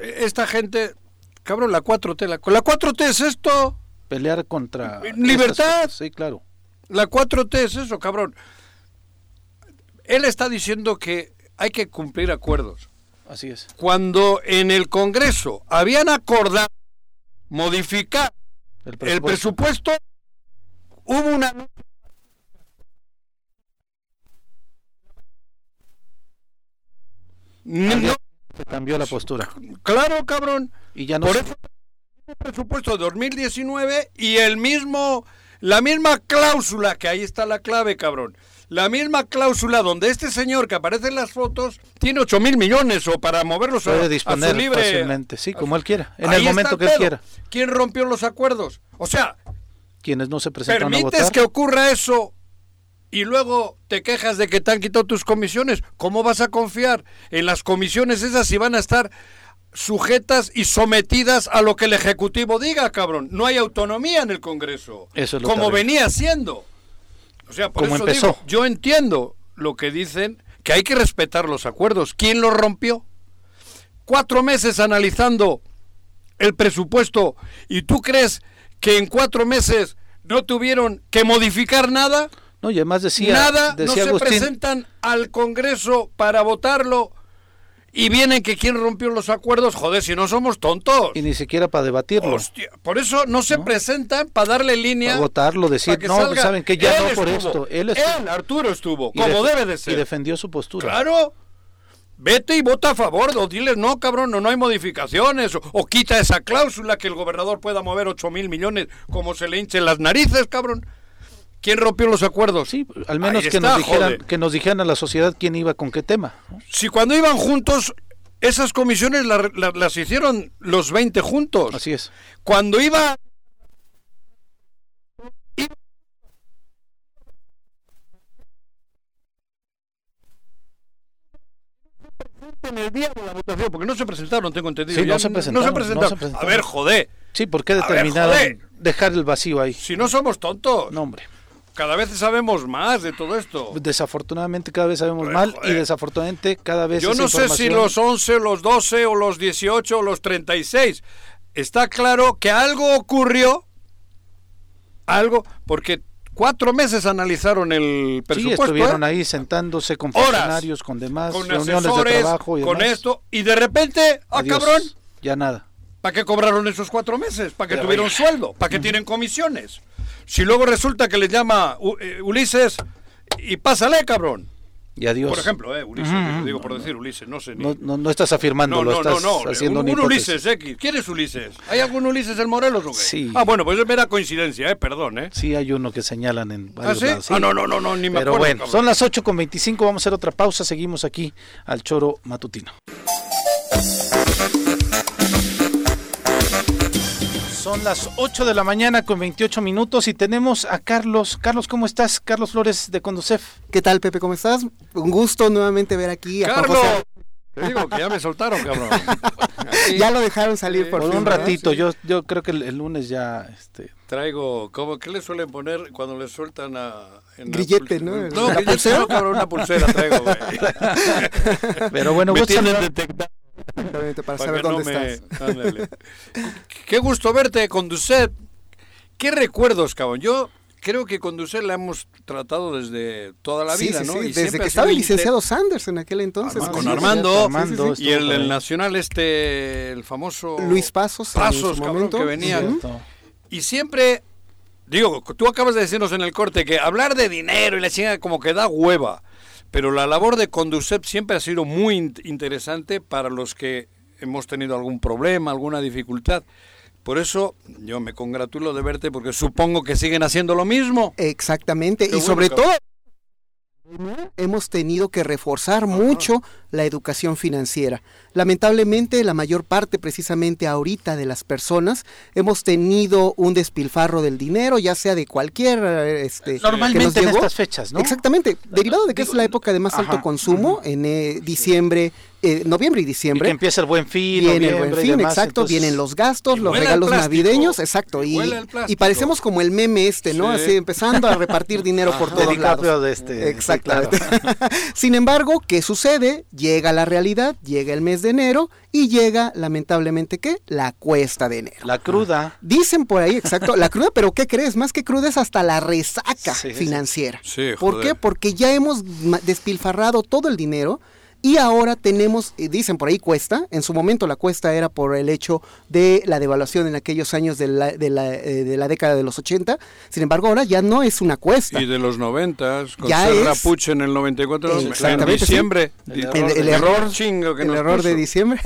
Esta gente, cabrón, la 4T, la, 4T es esto. Pelear contra. Libertad. Sí, claro. La 4T es eso, cabrón. Él está diciendo que hay que cumplir acuerdos. Así es. Cuando en el Congreso habían acordado modificar el presupuesto, el presupuesto hubo una No, se cambió la postura. Claro, cabrón. Y ya no Por eso el presupuesto de 2019 y el mismo la misma cláusula que ahí está la clave, cabrón. La misma cláusula donde este señor que aparece en las fotos tiene 8 mil millones o para moverlos a, disponer su libre. Fácilmente, sí, como él quiera, en el momento que él quiera. ¿Quién rompió los acuerdos? O sea, quienes no se presentaron a votar. que ocurra eso y luego te quejas de que te han quitado tus comisiones. ¿Cómo vas a confiar en las comisiones esas si van a estar sujetas y sometidas a lo que el Ejecutivo diga, cabrón? No hay autonomía en el Congreso. Eso como venía siendo. O sea, por eso digo, yo entiendo lo que dicen, que hay que respetar los acuerdos. ¿Quién los rompió? Cuatro meses analizando el presupuesto y tú crees que en cuatro meses no tuvieron que modificar nada? No, y además decía. Nada, no se presentan al Congreso para votarlo y vienen que quién rompió los acuerdos. Joder, si no somos tontos. Y ni siquiera para debatirlo. Hostia, por eso no se presentan para darle línea. Para votarlo, decir, no, saben que ya no por esto. Él, estuvo. Arturo estuvo, como debe de ser. Y defendió su postura. Claro. Vete y vota a favor, o diles, no, cabrón, no, no hay modificaciones, o, quita esa cláusula que el gobernador pueda mover 8 mil millones como se le hinchen las narices, cabrón. ¿Quién rompió los acuerdos? Sí, al menos que, nos dijeran, que nos dijeran a la sociedad quién iba con qué tema. Si cuando iban juntos, esas comisiones las hicieron los 20 juntos. Así es. Cuando iba... en el día de la votación, porque no se presentaron, tengo entendido. Sí, no, se presentaron, no, se presentaron, A ver, joder. Sí, ¿por qué determinaron dejar el vacío ahí? Si no somos tontos. No, hombre cada vez sabemos más de todo esto. Desafortunadamente cada vez sabemos más y desafortunadamente cada vez Yo no sé si los 11, los 12 o los 18 o los 36. Está claro que algo ocurrió, algo, porque cuatro meses analizaron el presupuesto. Sí, estuvieron ¿eh? ahí sentándose con funcionarios, con demás, con reuniones de trabajo y Con esto, y de repente, ¡ah, cabrón! Ya nada. ¿Para qué cobraron esos cuatro meses? ¿Para qué tuvieron sueldo? ¿Para qué tienen comisiones? Si luego resulta que le llama eh, Ulises y pásale, cabrón. Y adiós. Por ejemplo, eh, Ulises, digo por decir Ulises, no sé. Ni... No, no, estás afirmando, no, estás no, no, haciendo un, un Ulises X. ¿Quién es Ulises? ¿Hay algún Ulises en Morelos o qué? Sí. Ah, bueno, pues es mera coincidencia, eh, perdón, eh. Sí, hay uno que señalan en ¿Ah, varios ¿Ah, sí? Ah, no, no, no, no, ni me Pero bueno, son las 8 con 25, vamos a hacer otra pausa, seguimos aquí al choro matutino. Son las 8 de la mañana con 28 minutos y tenemos a Carlos. Carlos, ¿cómo estás? Carlos Flores de Conducef. ¿Qué tal, Pepe? ¿Cómo estás? Un gusto nuevamente ver aquí a Carlos. Te digo que ya me soltaron, cabrón. ya lo dejaron salir por, un ratito. Yo, yo creo que el, lunes ya. Este... Traigo, ¿cómo, ¿qué le suelen poner cuando le sueltan a. Grillete, ¿no? No, grillete, no, cabrón, una pulsera traigo, güey. Pero bueno, me tienen detectado. Exactamente, para, saber dónde estás. Qué gusto verte, Conducet. ¿Qué recuerdos, cabrón? Yo creo que conducir la hemos tratado desde toda la vida, ¿no? desde que estaba el licenciado Sanders en aquel entonces. con Armando, y el, nacional este, el famoso... Luis Pasos. Pasos, cabrón, que venía. Y siempre, digo, tú acabas de decirnos en el corte que hablar de dinero y la chingada como que da hueva, pero la labor de Conducep siempre ha sido muy interesante para los que hemos tenido algún problema, alguna dificultad. Por eso yo me congratulo de verte porque supongo que siguen haciendo lo mismo. Exactamente, y sobre todo hemos tenido que reforzar mucho la educación financiera. Lamentablemente, la mayor parte, precisamente ahorita, de las personas hemos tenido un despilfarro del dinero, ya sea de cualquier. Este, Normalmente en estas fechas, ¿no? Exactamente, derivado de que es la época de más alto consumo, en eh, diciembre, eh, noviembre y diciembre. empieza el buen fin, viene el buen fin, exacto, vienen los gastos, los regalos navideños, exacto, y, y, parecemos como el meme este, ¿no? Así empezando a repartir dinero por todos lados. De este, Exactamente. Sin embargo, ¿qué sucede? Llega la realidad, llega el mes de enero y llega, lamentablemente, ¿qué? La cuesta de enero. La cruda. Dicen por ahí, exacto, la cruda, pero ¿qué crees? Más que cruda es hasta la resaca financiera. Sí, ¿Por qué? Porque ya hemos despilfarrado todo el dinero y ahora tenemos, eh, dicen por ahí cuesta, en su momento la cuesta era por el hecho de la devaluación en aquellos años de la, de la, eh, de la década de los 80, sin embargo ahora ya no es una cuesta. Y de los 90, con ya Serra Puch en el 94, en diciembre. El, error, el error de diciembre.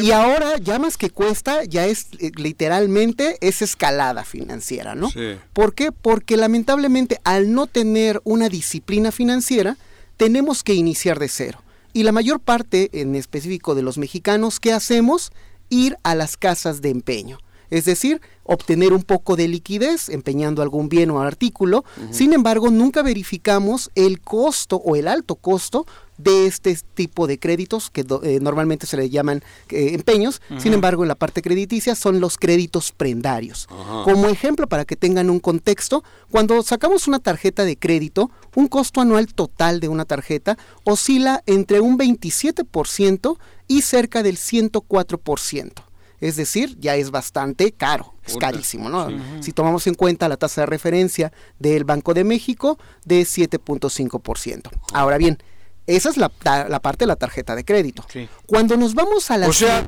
y ahora ya más que cuesta, ya es eh, literalmente es escalada financiera, ¿no? Sí. ¿Por qué? Porque lamentablemente al no tener una disciplina financiera, tenemos que iniciar de cero. Y la mayor parte, en específico de los mexicanos, ¿qué hacemos? Ir a las casas de empeño. Es decir, obtener un poco de liquidez empeñando algún bien o artículo. Sin embargo, nunca verificamos el costo o el alto costo de este tipo de créditos que eh, normalmente se le llaman eh, empeños. Sin embargo, en la parte crediticia son los créditos prendarios. Como ejemplo, para que tengan un contexto, cuando sacamos una tarjeta de crédito, un costo anual total de una tarjeta oscila entre un 27% y cerca del 104%. Es decir, ya es bastante caro, es carísimo, ¿no? Si tomamos en cuenta la tasa de referencia del Banco de México de 7.5%. Ahora bien, esa es la, parte de la tarjeta de crédito. Cuando nos vamos a la... O sea,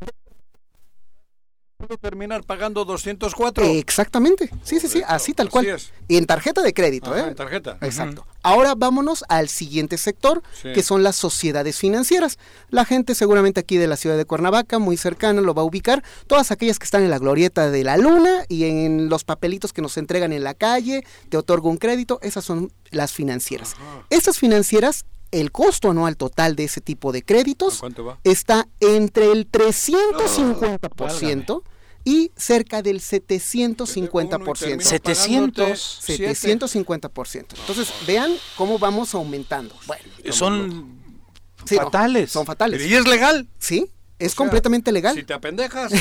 puedo terminar pagando 204. Exactamente. Sí, sí, sí, así tal cual. Y en tarjeta de crédito, ¿eh? En tarjeta. Exacto. Ahora vámonos al siguiente sector, que son las sociedades financieras. La gente seguramente aquí de la ciudad de Cuernavaca, muy cercana, lo va a ubicar. Todas aquellas que están en la glorieta de la luna y en los papelitos que nos entregan en la calle, te otorgo un crédito, esas son las financieras. Esas financieras el costo anual total de ese tipo de créditos está entre el 350% y cerca del 750%. 700. 750%. Entonces, vean cómo vamos aumentando. Bueno, son fatales. son fatales. ¿Y es legal? Sí. Es completamente legal. Si te apendejas.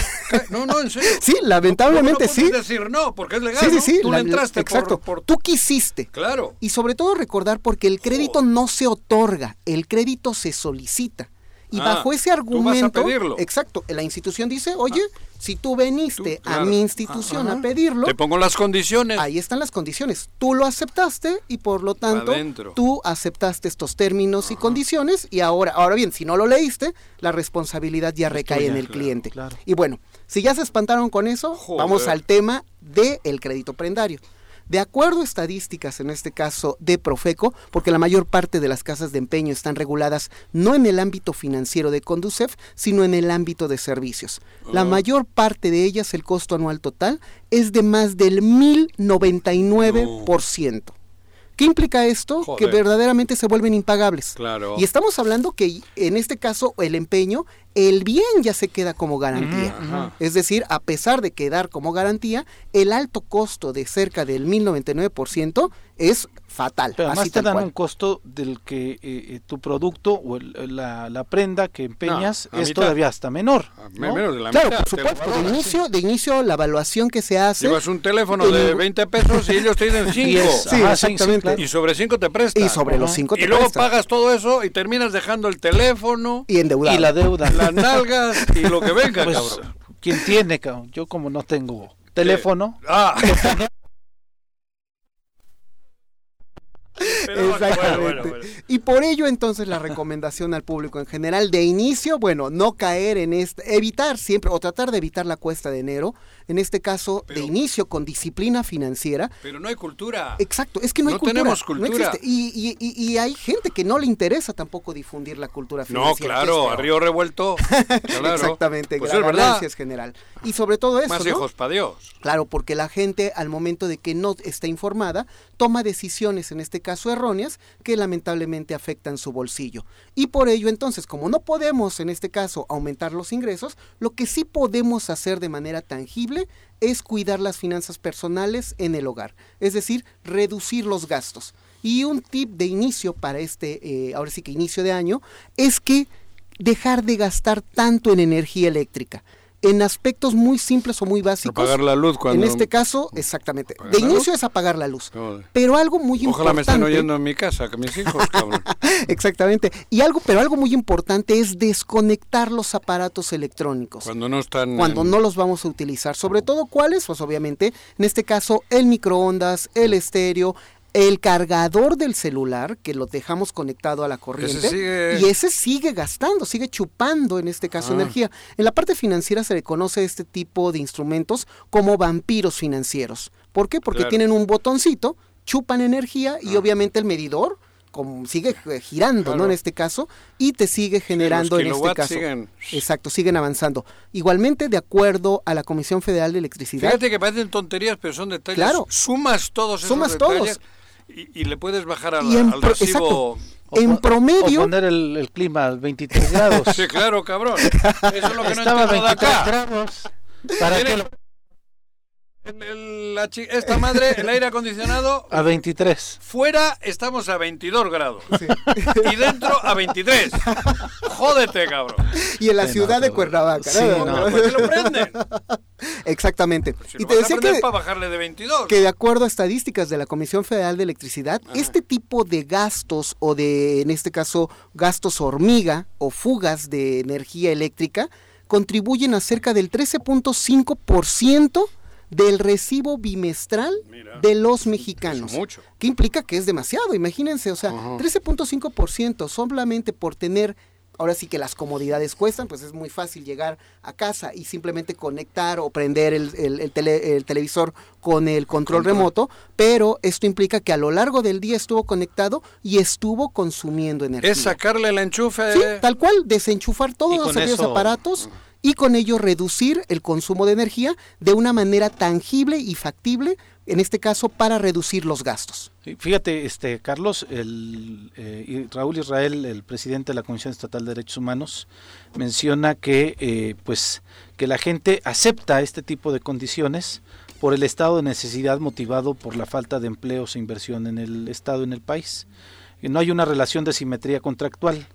no, no, en serio. Sí, lamentablemente no, no sí. decir no, porque es legal. Sí, sí, sí. Tú le entraste exacto. Por, Tú quisiste. Claro. Y sobre todo recordar porque el crédito no se otorga, el crédito se solicita. Y ah, bajo ese argumento, exacto, la institución dice, oye, ah, si tú veniste a mi institución a pedirlo, te pongo las condiciones. Ahí están las condiciones. Tú lo aceptaste y por lo tanto tú aceptaste estos términos y condiciones y ahora, ahora bien, si no lo leíste, la responsabilidad ya recae en el cliente. Y bueno, si ya se espantaron con eso, vamos al tema del crédito prendario. De acuerdo a estadísticas, en este caso de Profeco, porque la mayor parte de las casas de empeño están reguladas no en el ámbito financiero de Conducef, sino en el ámbito de servicios. La ah. mayor parte de ellas, el costo anual total, es de más del 1099%. ¿Qué implica esto? Que verdaderamente se vuelven impagables. Claro. Y estamos hablando que en este caso el empeño, el bien ya se queda como garantía. Es decir, a pesar de quedar como garantía, el alto costo de cerca del 1099% es fatal. Pero además te dan un costo del que eh, eh, tu producto o la, prenda que empeñas es todavía hasta menor. Menos de la claro, por supuesto. De inicio, de inicio, la evaluación que se hace. Llevas un teléfono de 20 pesos y ellos te dicen 5. sí, exactamente. Y sobre 5 te prestan. Y sobre los 5 te Y luego pagas todo eso y terminas dejando el teléfono. Y endeudado. Y la deuda. Las nalgas y lo que venga, pues, cabrón. ¿Quién tiene, cabrón? Yo como no tengo teléfono. Ah. Exactamente. Y por ello entonces la recomendación al público en general de inicio, bueno, no caer en este, evitar siempre o tratar de evitar la cuesta de enero, en este caso de inicio con disciplina financiera. Pero no hay cultura. Exacto, es que no, hay cultura. tenemos cultura. y, y, y, hay gente que no le interesa tampoco difundir la cultura financiera. No, claro, a río revuelto. Exactamente, pues es es general. Y sobre todo eso, Más hijos para Dios. Claro, porque la gente al momento de que no está informada, toma decisiones en este caso erróneas que lamentablemente afectan su bolsillo. Y por ello entonces, como no podemos en este caso aumentar los ingresos, lo que sí podemos hacer de manera tangible es cuidar las finanzas personales en el hogar, es decir, reducir los gastos. Y un tip de inicio para este, eh, ahora sí que inicio de año, es que dejar de gastar tanto en energía eléctrica en aspectos muy simples o muy básicos. Apagar la luz cuando... En este caso, exactamente. De inicio es apagar la luz. Pero algo muy importante... Ojalá me estén oyendo en mi casa, que mis hijos, cabrón. exactamente. Y algo, pero algo muy importante es desconectar los aparatos electrónicos. Cuando no están... Cuando no los vamos a utilizar. Sobre todo, ¿cuáles? Pues obviamente, en este caso, el microondas, el estéreo, el cargador del celular, que lo dejamos conectado a la corriente, y ese sigue gastando, sigue chupando en este caso ah. energía. En la parte financiera se le conoce este tipo de instrumentos como vampiros financieros. ¿Por qué? Porque tienen un botoncito, chupan energía y ah. obviamente el medidor como sigue girando, ¿no? En este caso, y te sigue generando en este caso. Exacto, siguen avanzando. Igualmente, de acuerdo a la Comisión Federal de Electricidad. Fíjate que parecen tonterías, pero son detalles. Claro. Sumas todos esos Sumas todos. Y, le puedes bajar al, al recibo. en promedio. O poner el, clima a 23 grados. sí, claro, cabrón. Eso es lo que Estaba no entiendo 23 acá. grados. ¿Para qué lo esta madre, el aire acondicionado. A 23. Fuera estamos a 22 grados. Y dentro a 23. Jódete, cabrón. Y en la ciudad de Cuernavaca. Sí, no, pues lo prenden. Exactamente. Pues y te decía que, para bajarle de 22. que de acuerdo a estadísticas de la Comisión Federal de Electricidad, este tipo de gastos o de, en este caso, gastos hormiga o fugas de energía eléctrica contribuyen a cerca del 13.5% del recibo bimestral de los mexicanos. Mucho. Que implica que es demasiado, imagínense, o sea, 13.5% solamente por tener ahora sí que las comodidades cuestan, pues es muy fácil llegar a casa y simplemente conectar o prender el, el, televisor con el control, remoto, pero esto implica que a lo largo del día estuvo conectado y estuvo consumiendo energía. Es sacarle el enchufe. Sí, tal cual, desenchufar todos aquellos aparatos y con ello reducir el consumo de energía de una manera tangible y factible, en este caso para reducir los gastos. Fíjate, este Carlos, el, eh, Raúl Israel, el presidente de la Comisión Estatal de Derechos Humanos, menciona que eh, pues que la gente acepta este tipo de condiciones por el estado de necesidad motivado por la falta de empleos e inversión en el estado en el país. No hay una relación de simetría contractual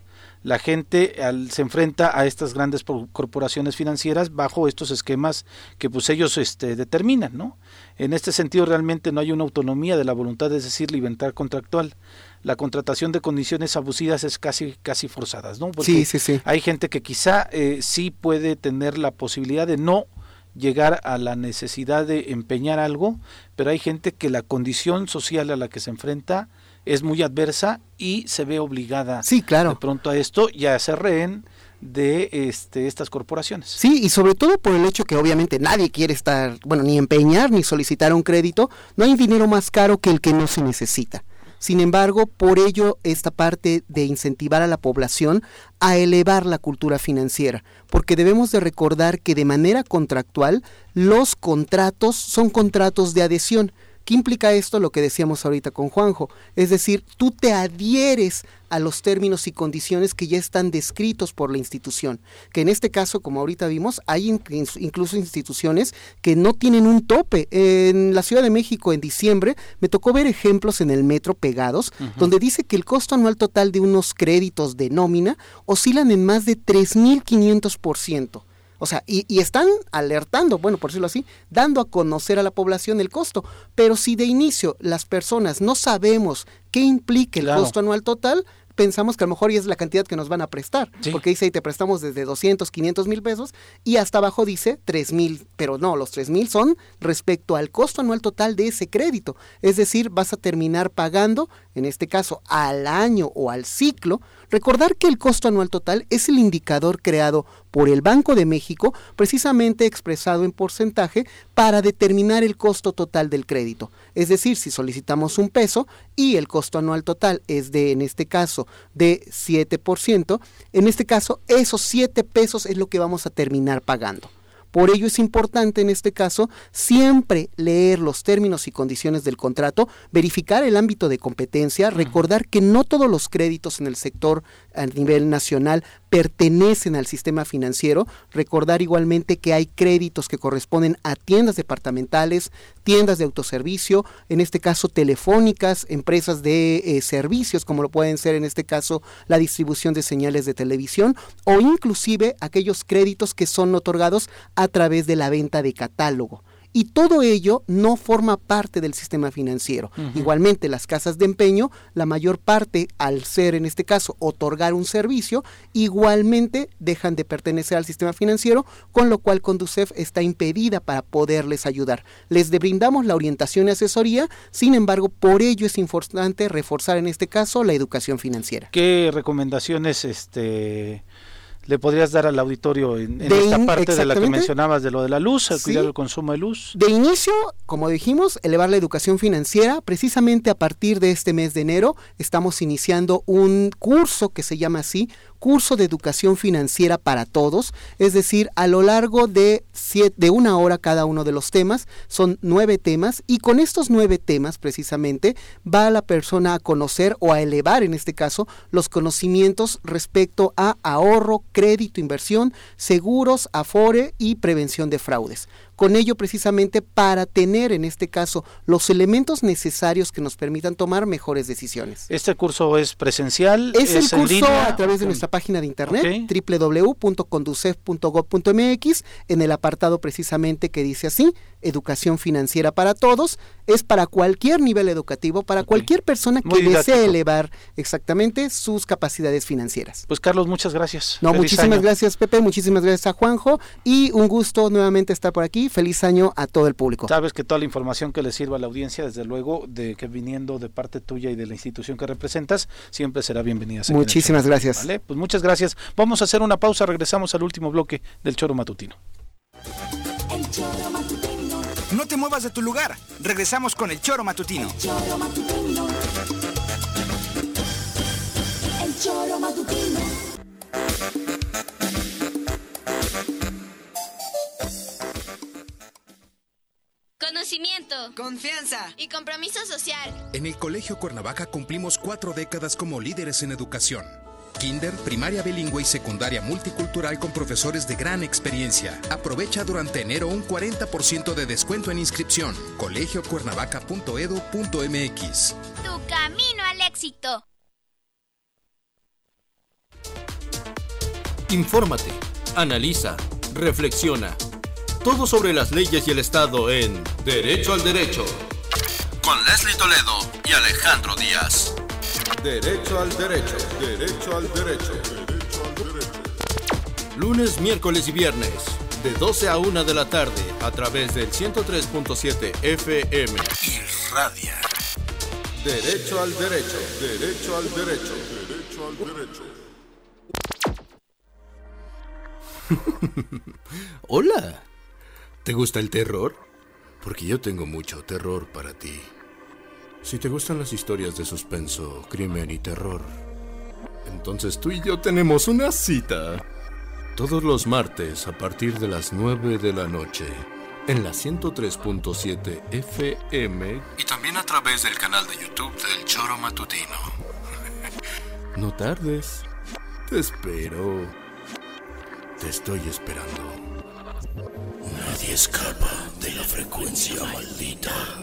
la gente se enfrenta a estas grandes corporaciones financieras bajo estos esquemas que pues ellos este, determinan, ¿no? En este sentido realmente no hay una autonomía de la voluntad, es decir, libertad contractual. La contratación de condiciones abusivas es casi casi forzadas, ¿no? Porque sí, sí, sí. Hay gente que quizá eh, sí puede tener la posibilidad de no llegar a la necesidad de empeñar algo, pero hay gente que la condición social a la que se enfrenta es muy adversa y se ve obligada sí, claro. de pronto a esto y a ser rehén de este, estas corporaciones. Sí, y sobre todo por el hecho que obviamente nadie quiere estar, bueno, ni empeñar ni solicitar un crédito, no hay dinero más caro que el que no se necesita. Sin embargo, por ello esta parte de incentivar a la población a elevar la cultura financiera, porque debemos de recordar que de manera contractual los contratos son contratos de adhesión, ¿Qué implica esto? Lo que decíamos ahorita con Juanjo. Es decir, tú te adhieres a los términos y condiciones que ya están descritos por la institución. Que en este caso, como ahorita vimos, hay incluso instituciones que no tienen un tope. En la Ciudad de México, en diciembre, me tocó ver ejemplos en el metro pegados, donde dice que el costo anual total de unos créditos de nómina oscilan en más de 3.500%. O sea, y, están alertando, bueno, por decirlo así, dando a conocer a la población el costo. Pero si de inicio las personas no sabemos qué implica el costo anual total, pensamos que a lo mejor es la cantidad que nos van a prestar. Porque dice ahí te prestamos desde 200, 500 mil pesos y hasta abajo dice 3 mil. Pero no, los 3 mil son respecto al costo anual total de ese crédito. Es decir, vas a terminar pagando, en este caso, al año o al ciclo, Recordar que el costo anual total es el indicador creado por el Banco de México, precisamente expresado en porcentaje, para determinar el costo total del crédito. Es decir, si solicitamos un peso y el costo anual total es de, en este caso, de 7%, en este caso, esos 7 pesos es lo que vamos a terminar pagando. Por ello es importante en este caso siempre leer los términos y condiciones del contrato, verificar el ámbito de competencia, recordar que no todos los créditos en el sector a nivel nacional pertenecen al sistema financiero. Recordar igualmente que hay créditos que corresponden a tiendas departamentales, tiendas de autoservicio, en este caso telefónicas, empresas de eh, servicios, como lo pueden ser en este caso la distribución de señales de televisión, o inclusive aquellos créditos que son otorgados a través de la venta de catálogo y todo ello no forma parte del sistema financiero. Igualmente, las casas de empeño, la mayor parte, al ser en este caso otorgar un servicio, igualmente dejan de pertenecer al sistema financiero, con lo cual Conducef está impedida para poderles ayudar. Les brindamos la orientación y asesoría, sin embargo, por ello es importante reforzar en este caso la educación financiera. ¿Qué recomendaciones este le podrías dar al auditorio en, esta parte de la que mencionabas de lo de la luz, al cuidar el consumo de luz? De inicio, como dijimos, elevar la educación financiera. Precisamente a partir de este mes de enero estamos iniciando un curso que se llama así, curso de educación financiera para todos, es decir, a lo largo de, de una hora cada uno de los temas, son nueve temas, y con estos nueve temas precisamente va la persona a conocer o a elevar en este caso los conocimientos respecto a ahorro, crédito, inversión, seguros, afore y prevención de fraudes con ello precisamente para tener en este caso los elementos necesarios que nos permitan tomar mejores decisiones. ¿Este curso es presencial? Es, el curso a través de nuestra página de internet www.conducef.gov.mx en el apartado precisamente que dice así, educación financiera para todos, es para cualquier nivel educativo, para cualquier persona que desee elevar exactamente sus capacidades financieras. Pues Carlos, muchas gracias. No, muchísimas gracias Pepe, muchísimas gracias a Juanjo y un gusto nuevamente estar por aquí. Feliz año a todo el público. Sabes que toda la información que le sirva a la audiencia, desde luego, de que viniendo de parte tuya y de la institución que representas, siempre será bienvenida. Muchísimas gracias. ¿Vale? Pues muchas gracias. Vamos a hacer una pausa, regresamos al último bloque del Choro Matutino. El Choro Matutino. No te muevas de tu lugar. Regresamos con el Choro Matutino. El Choro Matutino. El Choro Matutino. Conocimiento. Confianza. Y compromiso social. En el Colegio Cuernavaca cumplimos cuatro décadas como líderes en educación. Kinder, primaria bilingüe y secundaria multicultural con profesores de gran experiencia. Aprovecha durante enero un 40% de descuento en inscripción. colegiocuernavaca.edu.mx. Tu camino al éxito. Infórmate, analiza, reflexiona. Todo sobre las leyes y el Estado en Derecho al Derecho. Con Leslie Toledo y Alejandro Díaz. Derecho al Derecho. Derecho al Derecho. Lunes, miércoles y viernes. De 12 a 1 de la tarde a través del 103.7 FM. Y Radia. Derecho al Derecho. Derecho al Derecho. Derecho al Derecho. Hola. ¿Te gusta el terror? Porque yo tengo mucho terror para ti. Si te gustan las historias de suspenso, crimen y terror, entonces tú y yo tenemos una cita. Todos los martes a partir de las 9 de la noche, en la 103.7 FM y también a través del canal de YouTube del Choro Matutino. no tardes. Te espero. Te estoy esperando. Nadie escapa de la frecuencia maldita.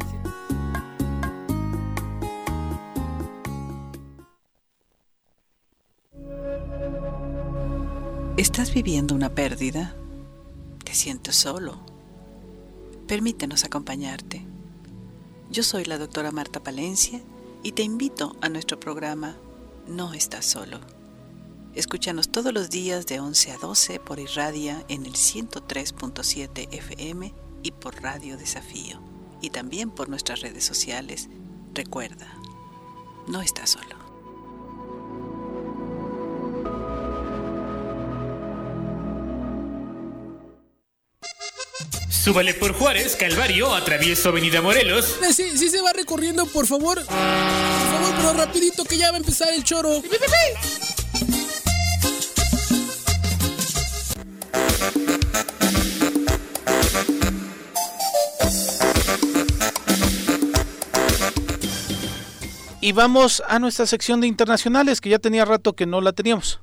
¿Estás viviendo una pérdida? ¿Te sientes solo? Permítenos acompañarte. Yo soy la doctora Marta Palencia y te invito a nuestro programa No estás solo. Escúchanos todos los días de 11 a 12 por Irradia en el 103.7 FM y por Radio Desafío. Y también por nuestras redes sociales. Recuerda, no estás solo. Súbale por Juárez, Calvario, atravieso Avenida Morelos. Eh, Sí, sí se va recorriendo, por favor. Por favor, pero rapidito que ya va a empezar el choro. Y vamos a nuestra sección de internacionales, que ya tenía rato que no la teníamos.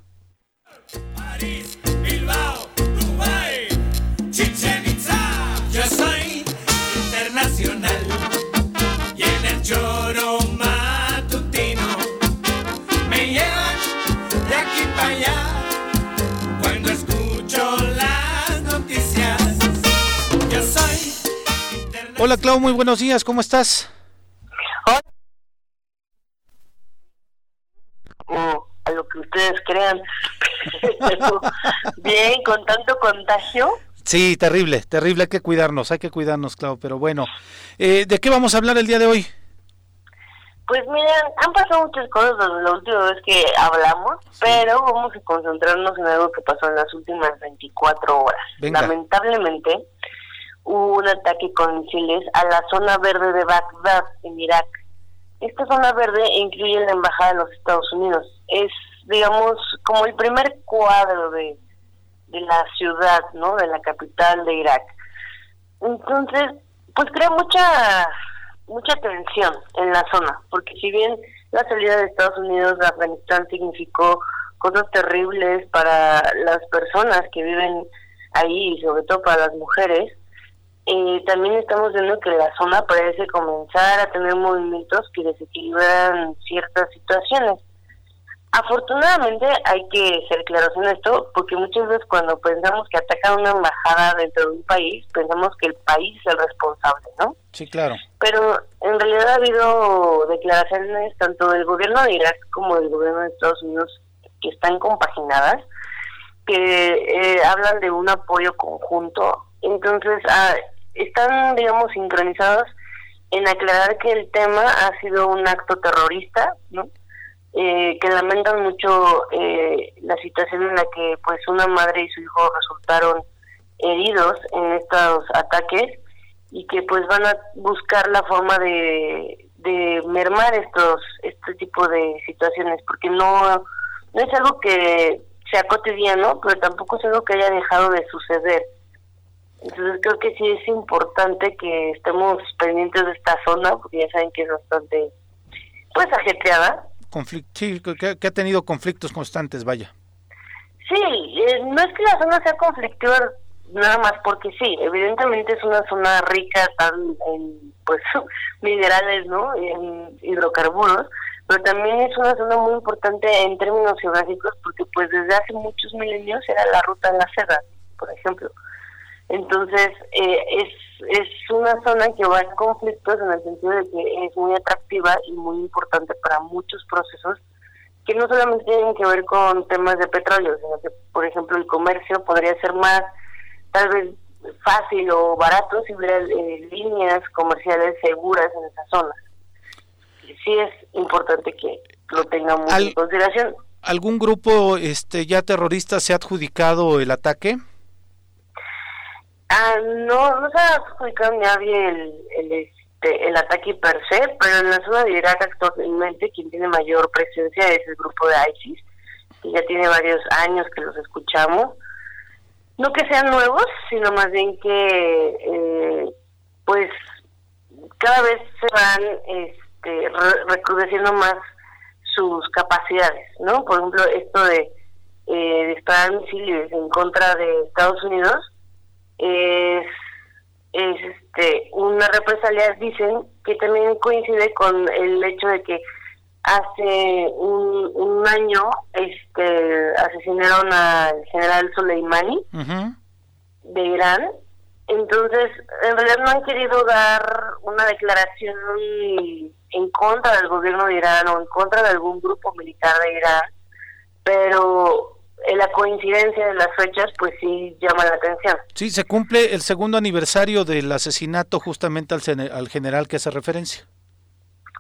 Hola Clau, muy buenos días, ¿cómo estás? o a lo que ustedes crean. Bien, con tanto contagio. Sí, terrible, terrible, hay que cuidarnos, hay que cuidarnos, Clau, pero bueno. Eh, ¿De qué vamos a hablar el día de hoy? Pues miren, han pasado muchas cosas desde la última vez que hablamos, pero vamos a concentrarnos en algo que pasó en las últimas 24 horas. Venga. Lamentablemente, hubo un ataque con misiles a la zona verde de Bagdad, en Irak. Esta zona verde incluye la embajada de los Estados Unidos. Es, digamos, como el primer cuadro de, de la ciudad, ¿no? De la capital de Irak. Entonces, pues crea mucha mucha tensión en la zona, porque si bien la salida de Estados Unidos de Afganistán significó cosas terribles para las personas que viven ahí y sobre todo para las mujeres, eh, también estamos viendo que la zona parece comenzar a tener movimientos que desequilibran ciertas situaciones. Afortunadamente hay que ser claros en esto, porque muchas veces cuando pensamos que atacan una embajada dentro de un país, pensamos que el país es el responsable, ¿no? Sí, claro. Pero en realidad ha habido declaraciones tanto del gobierno de Irak como del gobierno de Estados Unidos que están compaginadas, que eh, hablan de un apoyo conjunto. Entonces, ah, están, digamos, sincronizados en aclarar que el tema ha sido un acto terrorista, ¿no? Eh, que lamentan mucho eh, la situación en la que pues una madre y su hijo resultaron heridos en estos ataques y que pues van a buscar la forma de, de mermar estos este tipo de situaciones porque no no es algo que sea cotidiano pero tampoco es algo que haya dejado de suceder entonces creo que sí es importante que estemos pendientes de esta zona porque ya saben que es bastante pues ajetreada Conflic- sí, que, que ha tenido conflictos constantes, vaya. Sí, eh, no es que la zona sea conflictiva nada más porque sí, evidentemente es una zona rica tan en pues minerales, ¿no? En hidrocarburos, pero también es una zona muy importante en términos geográficos porque pues desde hace muchos milenios era la ruta de la seda, por ejemplo. Entonces, eh, es, es una zona que va en conflictos en el sentido de que es muy atractiva y muy importante para muchos procesos que no solamente tienen que ver con temas de petróleo, sino que, por ejemplo, el comercio podría ser más, tal vez, fácil o barato si hubiera eh, líneas comerciales seguras en esas zonas. Sí es importante que lo tengamos en consideración. ¿Algún grupo este ya terrorista se ha adjudicado el ataque? Ah, no, no se ha adjudicado nadie el, el, este, el ataque per se, pero en la zona de Irak actualmente quien tiene mayor presencia es el grupo de ISIS, que ya tiene varios años que los escuchamos. No que sean nuevos, sino más bien que, eh, pues, cada vez se van este, recrudeciendo más sus capacidades, ¿no? Por ejemplo, esto de eh, disparar misiles en contra de Estados Unidos es, es este, una represalia, dicen, que también coincide con el hecho de que hace un, un año este asesinaron al general Soleimani de Irán. Entonces en realidad no han querido dar una declaración en contra del gobierno de Irán o en contra de algún grupo militar de Irán, pero la coincidencia de las fechas pues sí llama la atención. Sí, se cumple el segundo aniversario del asesinato justamente al, al general que hace referencia.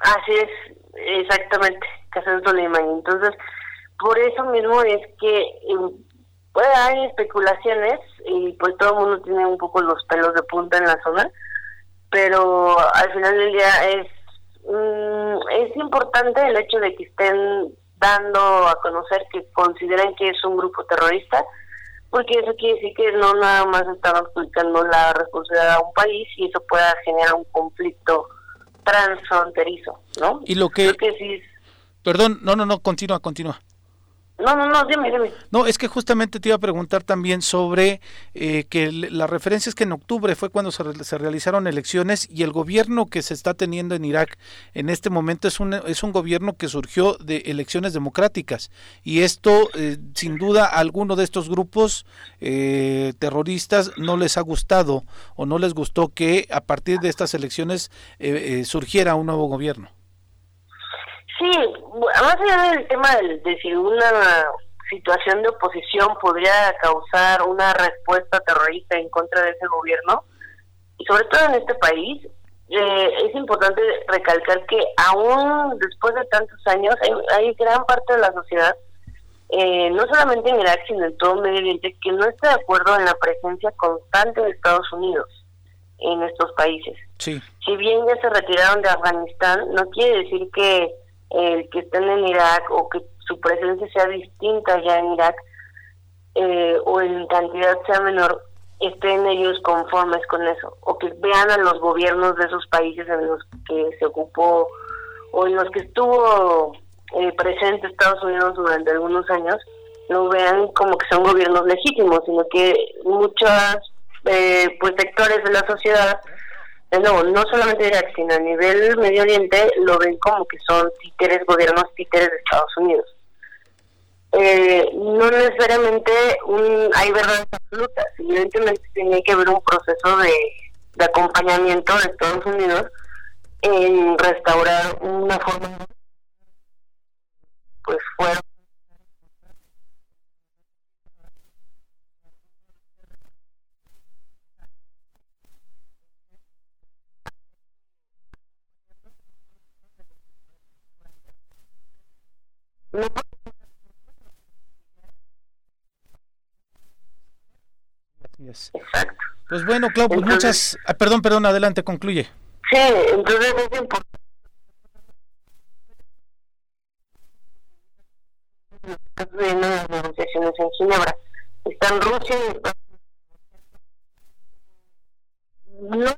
Así es, exactamente, Qasem Soleimani. Entonces, por eso mismo es que pues, hay especulaciones y pues todo el mundo tiene un poco los pelos de punta en la zona, pero al final del día es Mm, es importante el hecho de que estén dando a conocer que consideran que es un grupo terrorista, porque eso quiere decir que no nada más están adjudicando la responsabilidad a un país y eso pueda generar un conflicto transfronterizo, ¿no? Y lo que... Perdón, no, no, no, continúa, continúa. No, no, no, dime, dime. No, es que justamente te iba a preguntar también sobre eh, que la referencia es que en octubre fue cuando se, se, realizaron elecciones y el gobierno que se está teniendo en Irak en este momento es un, es un gobierno que surgió de elecciones democráticas y esto eh, sin duda a alguno de estos grupos eh, terroristas no les ha gustado o no les gustó que a partir de estas elecciones surgiera un nuevo gobierno. Sí, más allá del tema de, si una situación de oposición podría causar una respuesta terrorista en contra de ese gobierno, y sobre todo en este país, eh, es importante recalcar que aún después de tantos años hay, gran parte de la sociedad, eh, no solamente en Irak, sino en todo Medio Oriente, que no está de acuerdo en la presencia constante de Estados Unidos en estos países. Sí. Si bien ya se retiraron de Afganistán, no quiere decir que el que estén en Irak o que su presencia sea distinta ya en Irak eh, o en cantidad sea menor, estén ellos conformes con eso o que vean a los gobiernos de esos países en los que se ocupó o en los que estuvo eh, presente Estados Unidos durante algunos años, no vean como que son gobiernos legítimos, sino que muchos eh, pues sectores de la sociedad no, no solamente Irak, sino a nivel Medio Oriente lo ven como que son títeres, gobiernos títeres de Estados Unidos. Eh, no necesariamente un, hay verdades absolutas, evidentemente tiene que haber un proceso de, de acompañamiento de Estados Unidos en restaurar una forma pues fuera Pues bueno, Clau, pues muchas... Ah, perdón, perdón, adelante, concluye. Sí, entonces es importante. las negociaciones en Ginebra. Están Rusia y No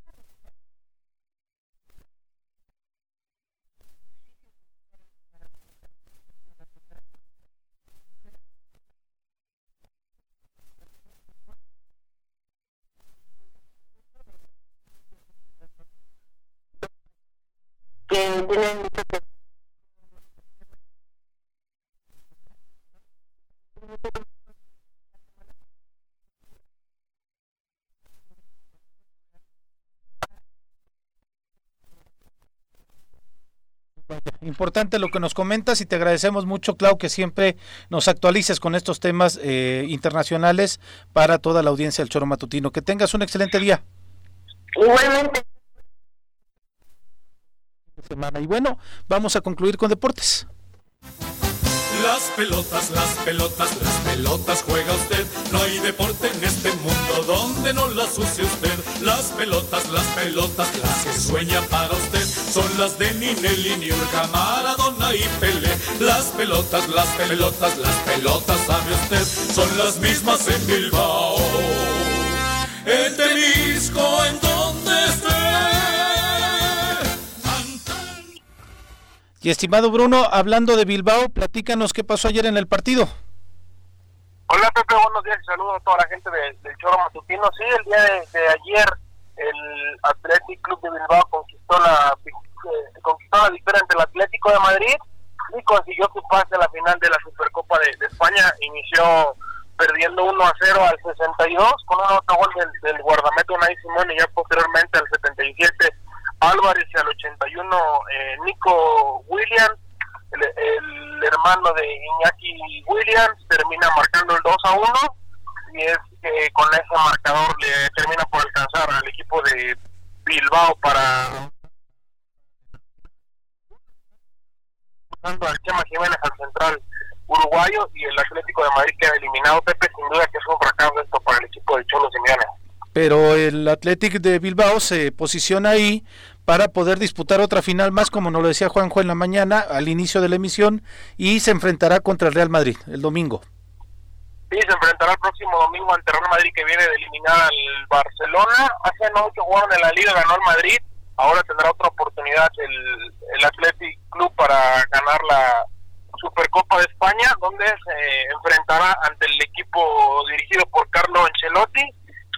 Importante lo que nos comentas y te agradecemos mucho, Clau, que siempre nos actualices con estos temas eh, internacionales para toda la audiencia del Choro Matutino. Que tengas un excelente día. Igualmente. Semana. Y bueno, vamos a concluir con deportes. Las pelotas, las pelotas, las pelotas juega usted. No hay deporte en este mundo donde no las use usted. Las pelotas, las pelotas, las que sueña para usted. Son las de Ninelli, Niurka, Maradona y Pelé. Las pelotas, las pelotas, las pelotas, sabe usted. Son las mismas en Bilbao. En Temisco, Y estimado Bruno, hablando de Bilbao, platícanos qué pasó ayer en el partido. Hola Pepe, buenos días y saludos a toda la gente de- del Choro Matutino. Sí, el día de, ayer el Athletic Club de Bilbao conquistó la, eh, conquistó la victoria ante el Atlético de Madrid y consiguió su pase a la final de la Supercopa de, de España. Inició perdiendo 1 a 0 al 62 con un autogol del, del guardameta Unai Simón y ya posteriormente al 77 Álvarez y al 81 eh, Nico Williams, el, hermano de Iñaki Williams, termina marcando el 2 a 1 y es que con ese marcador le termina por alcanzar al equipo de Bilbao para al Chema Jiménez al central uruguayo y el Atlético de Madrid queda eliminado. Pepe sin duda que es un fracaso esto para el equipo de Cholo Simeone Pero el Athletic de Bilbao se posiciona ahí para poder disputar otra final más, como nos lo decía Juanjo en la mañana, al inicio de la emisión, y se enfrentará contra el Real Madrid el domingo. Sí, se enfrentará el próximo domingo ante Real Madrid que viene de eliminar al Barcelona. Hace no mucho jugaron en la Liga, ganó el Madrid. Ahora tendrá otra oportunidad el, el Athletic Club para ganar la Supercopa de España, donde se enfrentará ante el equipo dirigido por Carlo Ancelotti,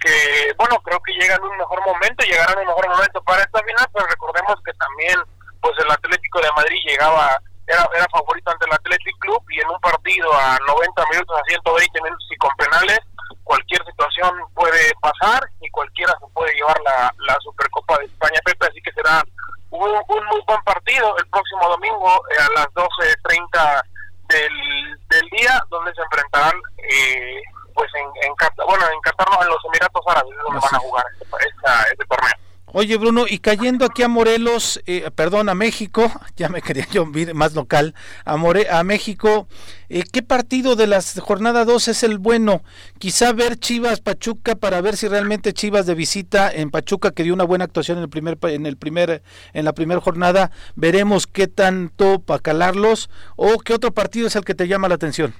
que bueno, creo que llega en un mejor momento, llegará en un mejor momento para esta final, pero recordemos que también pues el Atlético de Madrid llegaba era, era favorito ante el Athletic Club y en un partido a 90 minutos, a 120 minutos y con penales, cualquier situación puede pasar y cualquiera se puede llevar la, la Supercopa de España, Pepe, así que será un, un muy buen partido el próximo domingo eh, a las 12.30 del, del día, donde se enfrentarán eh, pues en, en Qatar, bueno, en Qatar no, en los Emiratos Árabes, es donde van a jugar este, esta- este torneo. Oye, Bruno, y cayendo aquí a Morelos, eh, perdón, a México, ya me quería yo ir más local, a, More, a México, eh, ¿qué partido de la jornada 2 es el bueno? Quizá ver Chivas Pachuca para ver si realmente Chivas de visita en Pachuca que dio una buena actuación en el primer en el primer en la primera jornada, veremos qué tanto para calarlos o qué otro partido es el que te llama la atención.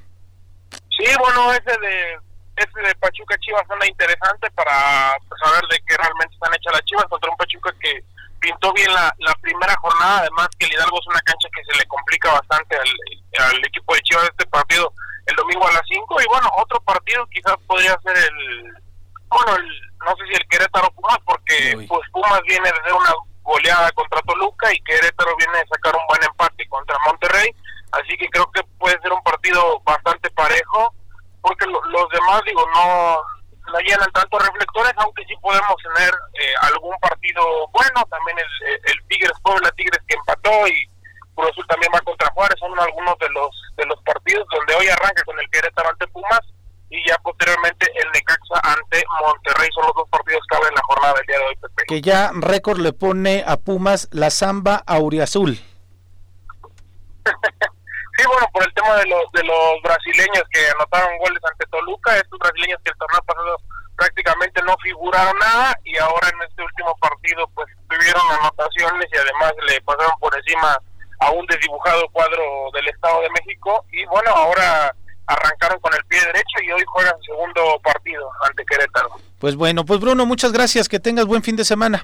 Sí, bueno, ese de ese de Pachuca Chivas anda interesante para pues, saber de qué realmente están hechas las Chivas contra un Pachuca que pintó bien la, la primera jornada, además que el Hidalgo es una cancha que se le complica bastante al, al equipo de Chivas este partido el domingo a las 5 y bueno, otro partido quizás podría ser el bueno, el, no sé si el Querétaro Pumas porque pues Pumas viene de hacer una goleada contra Toluca y Querétaro viene de sacar un buen empate contra Monterrey, así que creo que puede ser un partido bastante parejo porque lo- los demás, digo, no, no llenan tantos reflectores, aunque sí podemos tener eh, algún partido bueno, también el, el Tigres Puebla, Tigres que empató y Cruz también va contra Juárez, son algunos de los de los partidos donde hoy arranca con el Querétaro ante Pumas y ya posteriormente el Necaxa ante Monterrey, son los dos partidos que abren la jornada del día de hoy, Pepe. Que ya récord le pone a Pumas la Zamba Auriazul. Sí, bueno, por el tema de los, de los brasileños que anotaron goles ante Toluca, estos brasileños que el torneo pasado prácticamente no figuraron nada y ahora en este último partido pues tuvieron anotaciones y además le pasaron por encima a un desdibujado cuadro del Estado de México y bueno, ahora arrancaron con el pie derecho y hoy juegan segundo partido ante Querétaro. Pues bueno, pues Bruno, muchas gracias, que tengas buen fin de semana.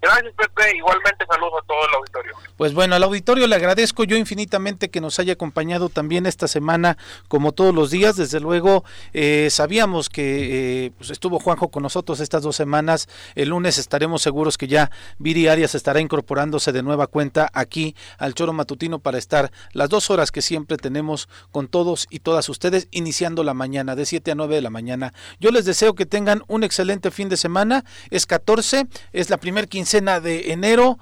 Gracias Pepe, igualmente saludos a todo el auditorio. Pues bueno, al auditorio le agradezco yo infinitamente que nos haya acompañado también esta semana, como todos los días. Desde luego, eh, sabíamos que eh, pues estuvo Juanjo con nosotros estas dos semanas. El lunes estaremos seguros que ya Viri Arias estará incorporándose de nueva cuenta aquí al Choro Matutino para estar las dos horas que siempre tenemos con todos y todas ustedes, iniciando la mañana, de 7 a 9 de la mañana. Yo les deseo que tengan un excelente fin de semana. Es 14, es la primer quincena de enero.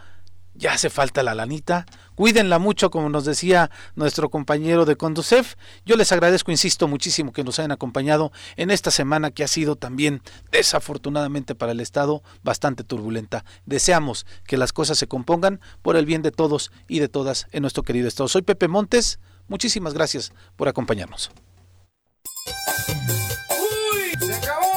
Ya hace falta la lanita. Cuídenla mucho, como nos decía nuestro compañero de Conducef. Yo les agradezco, insisto, muchísimo que nos hayan acompañado en esta semana que ha sido también, desafortunadamente para el Estado, bastante turbulenta. Deseamos que las cosas se compongan por el bien de todos y de todas en nuestro querido Estado. Soy Pepe Montes. Muchísimas gracias por acompañarnos. ¡Uy! ¡Se acabó!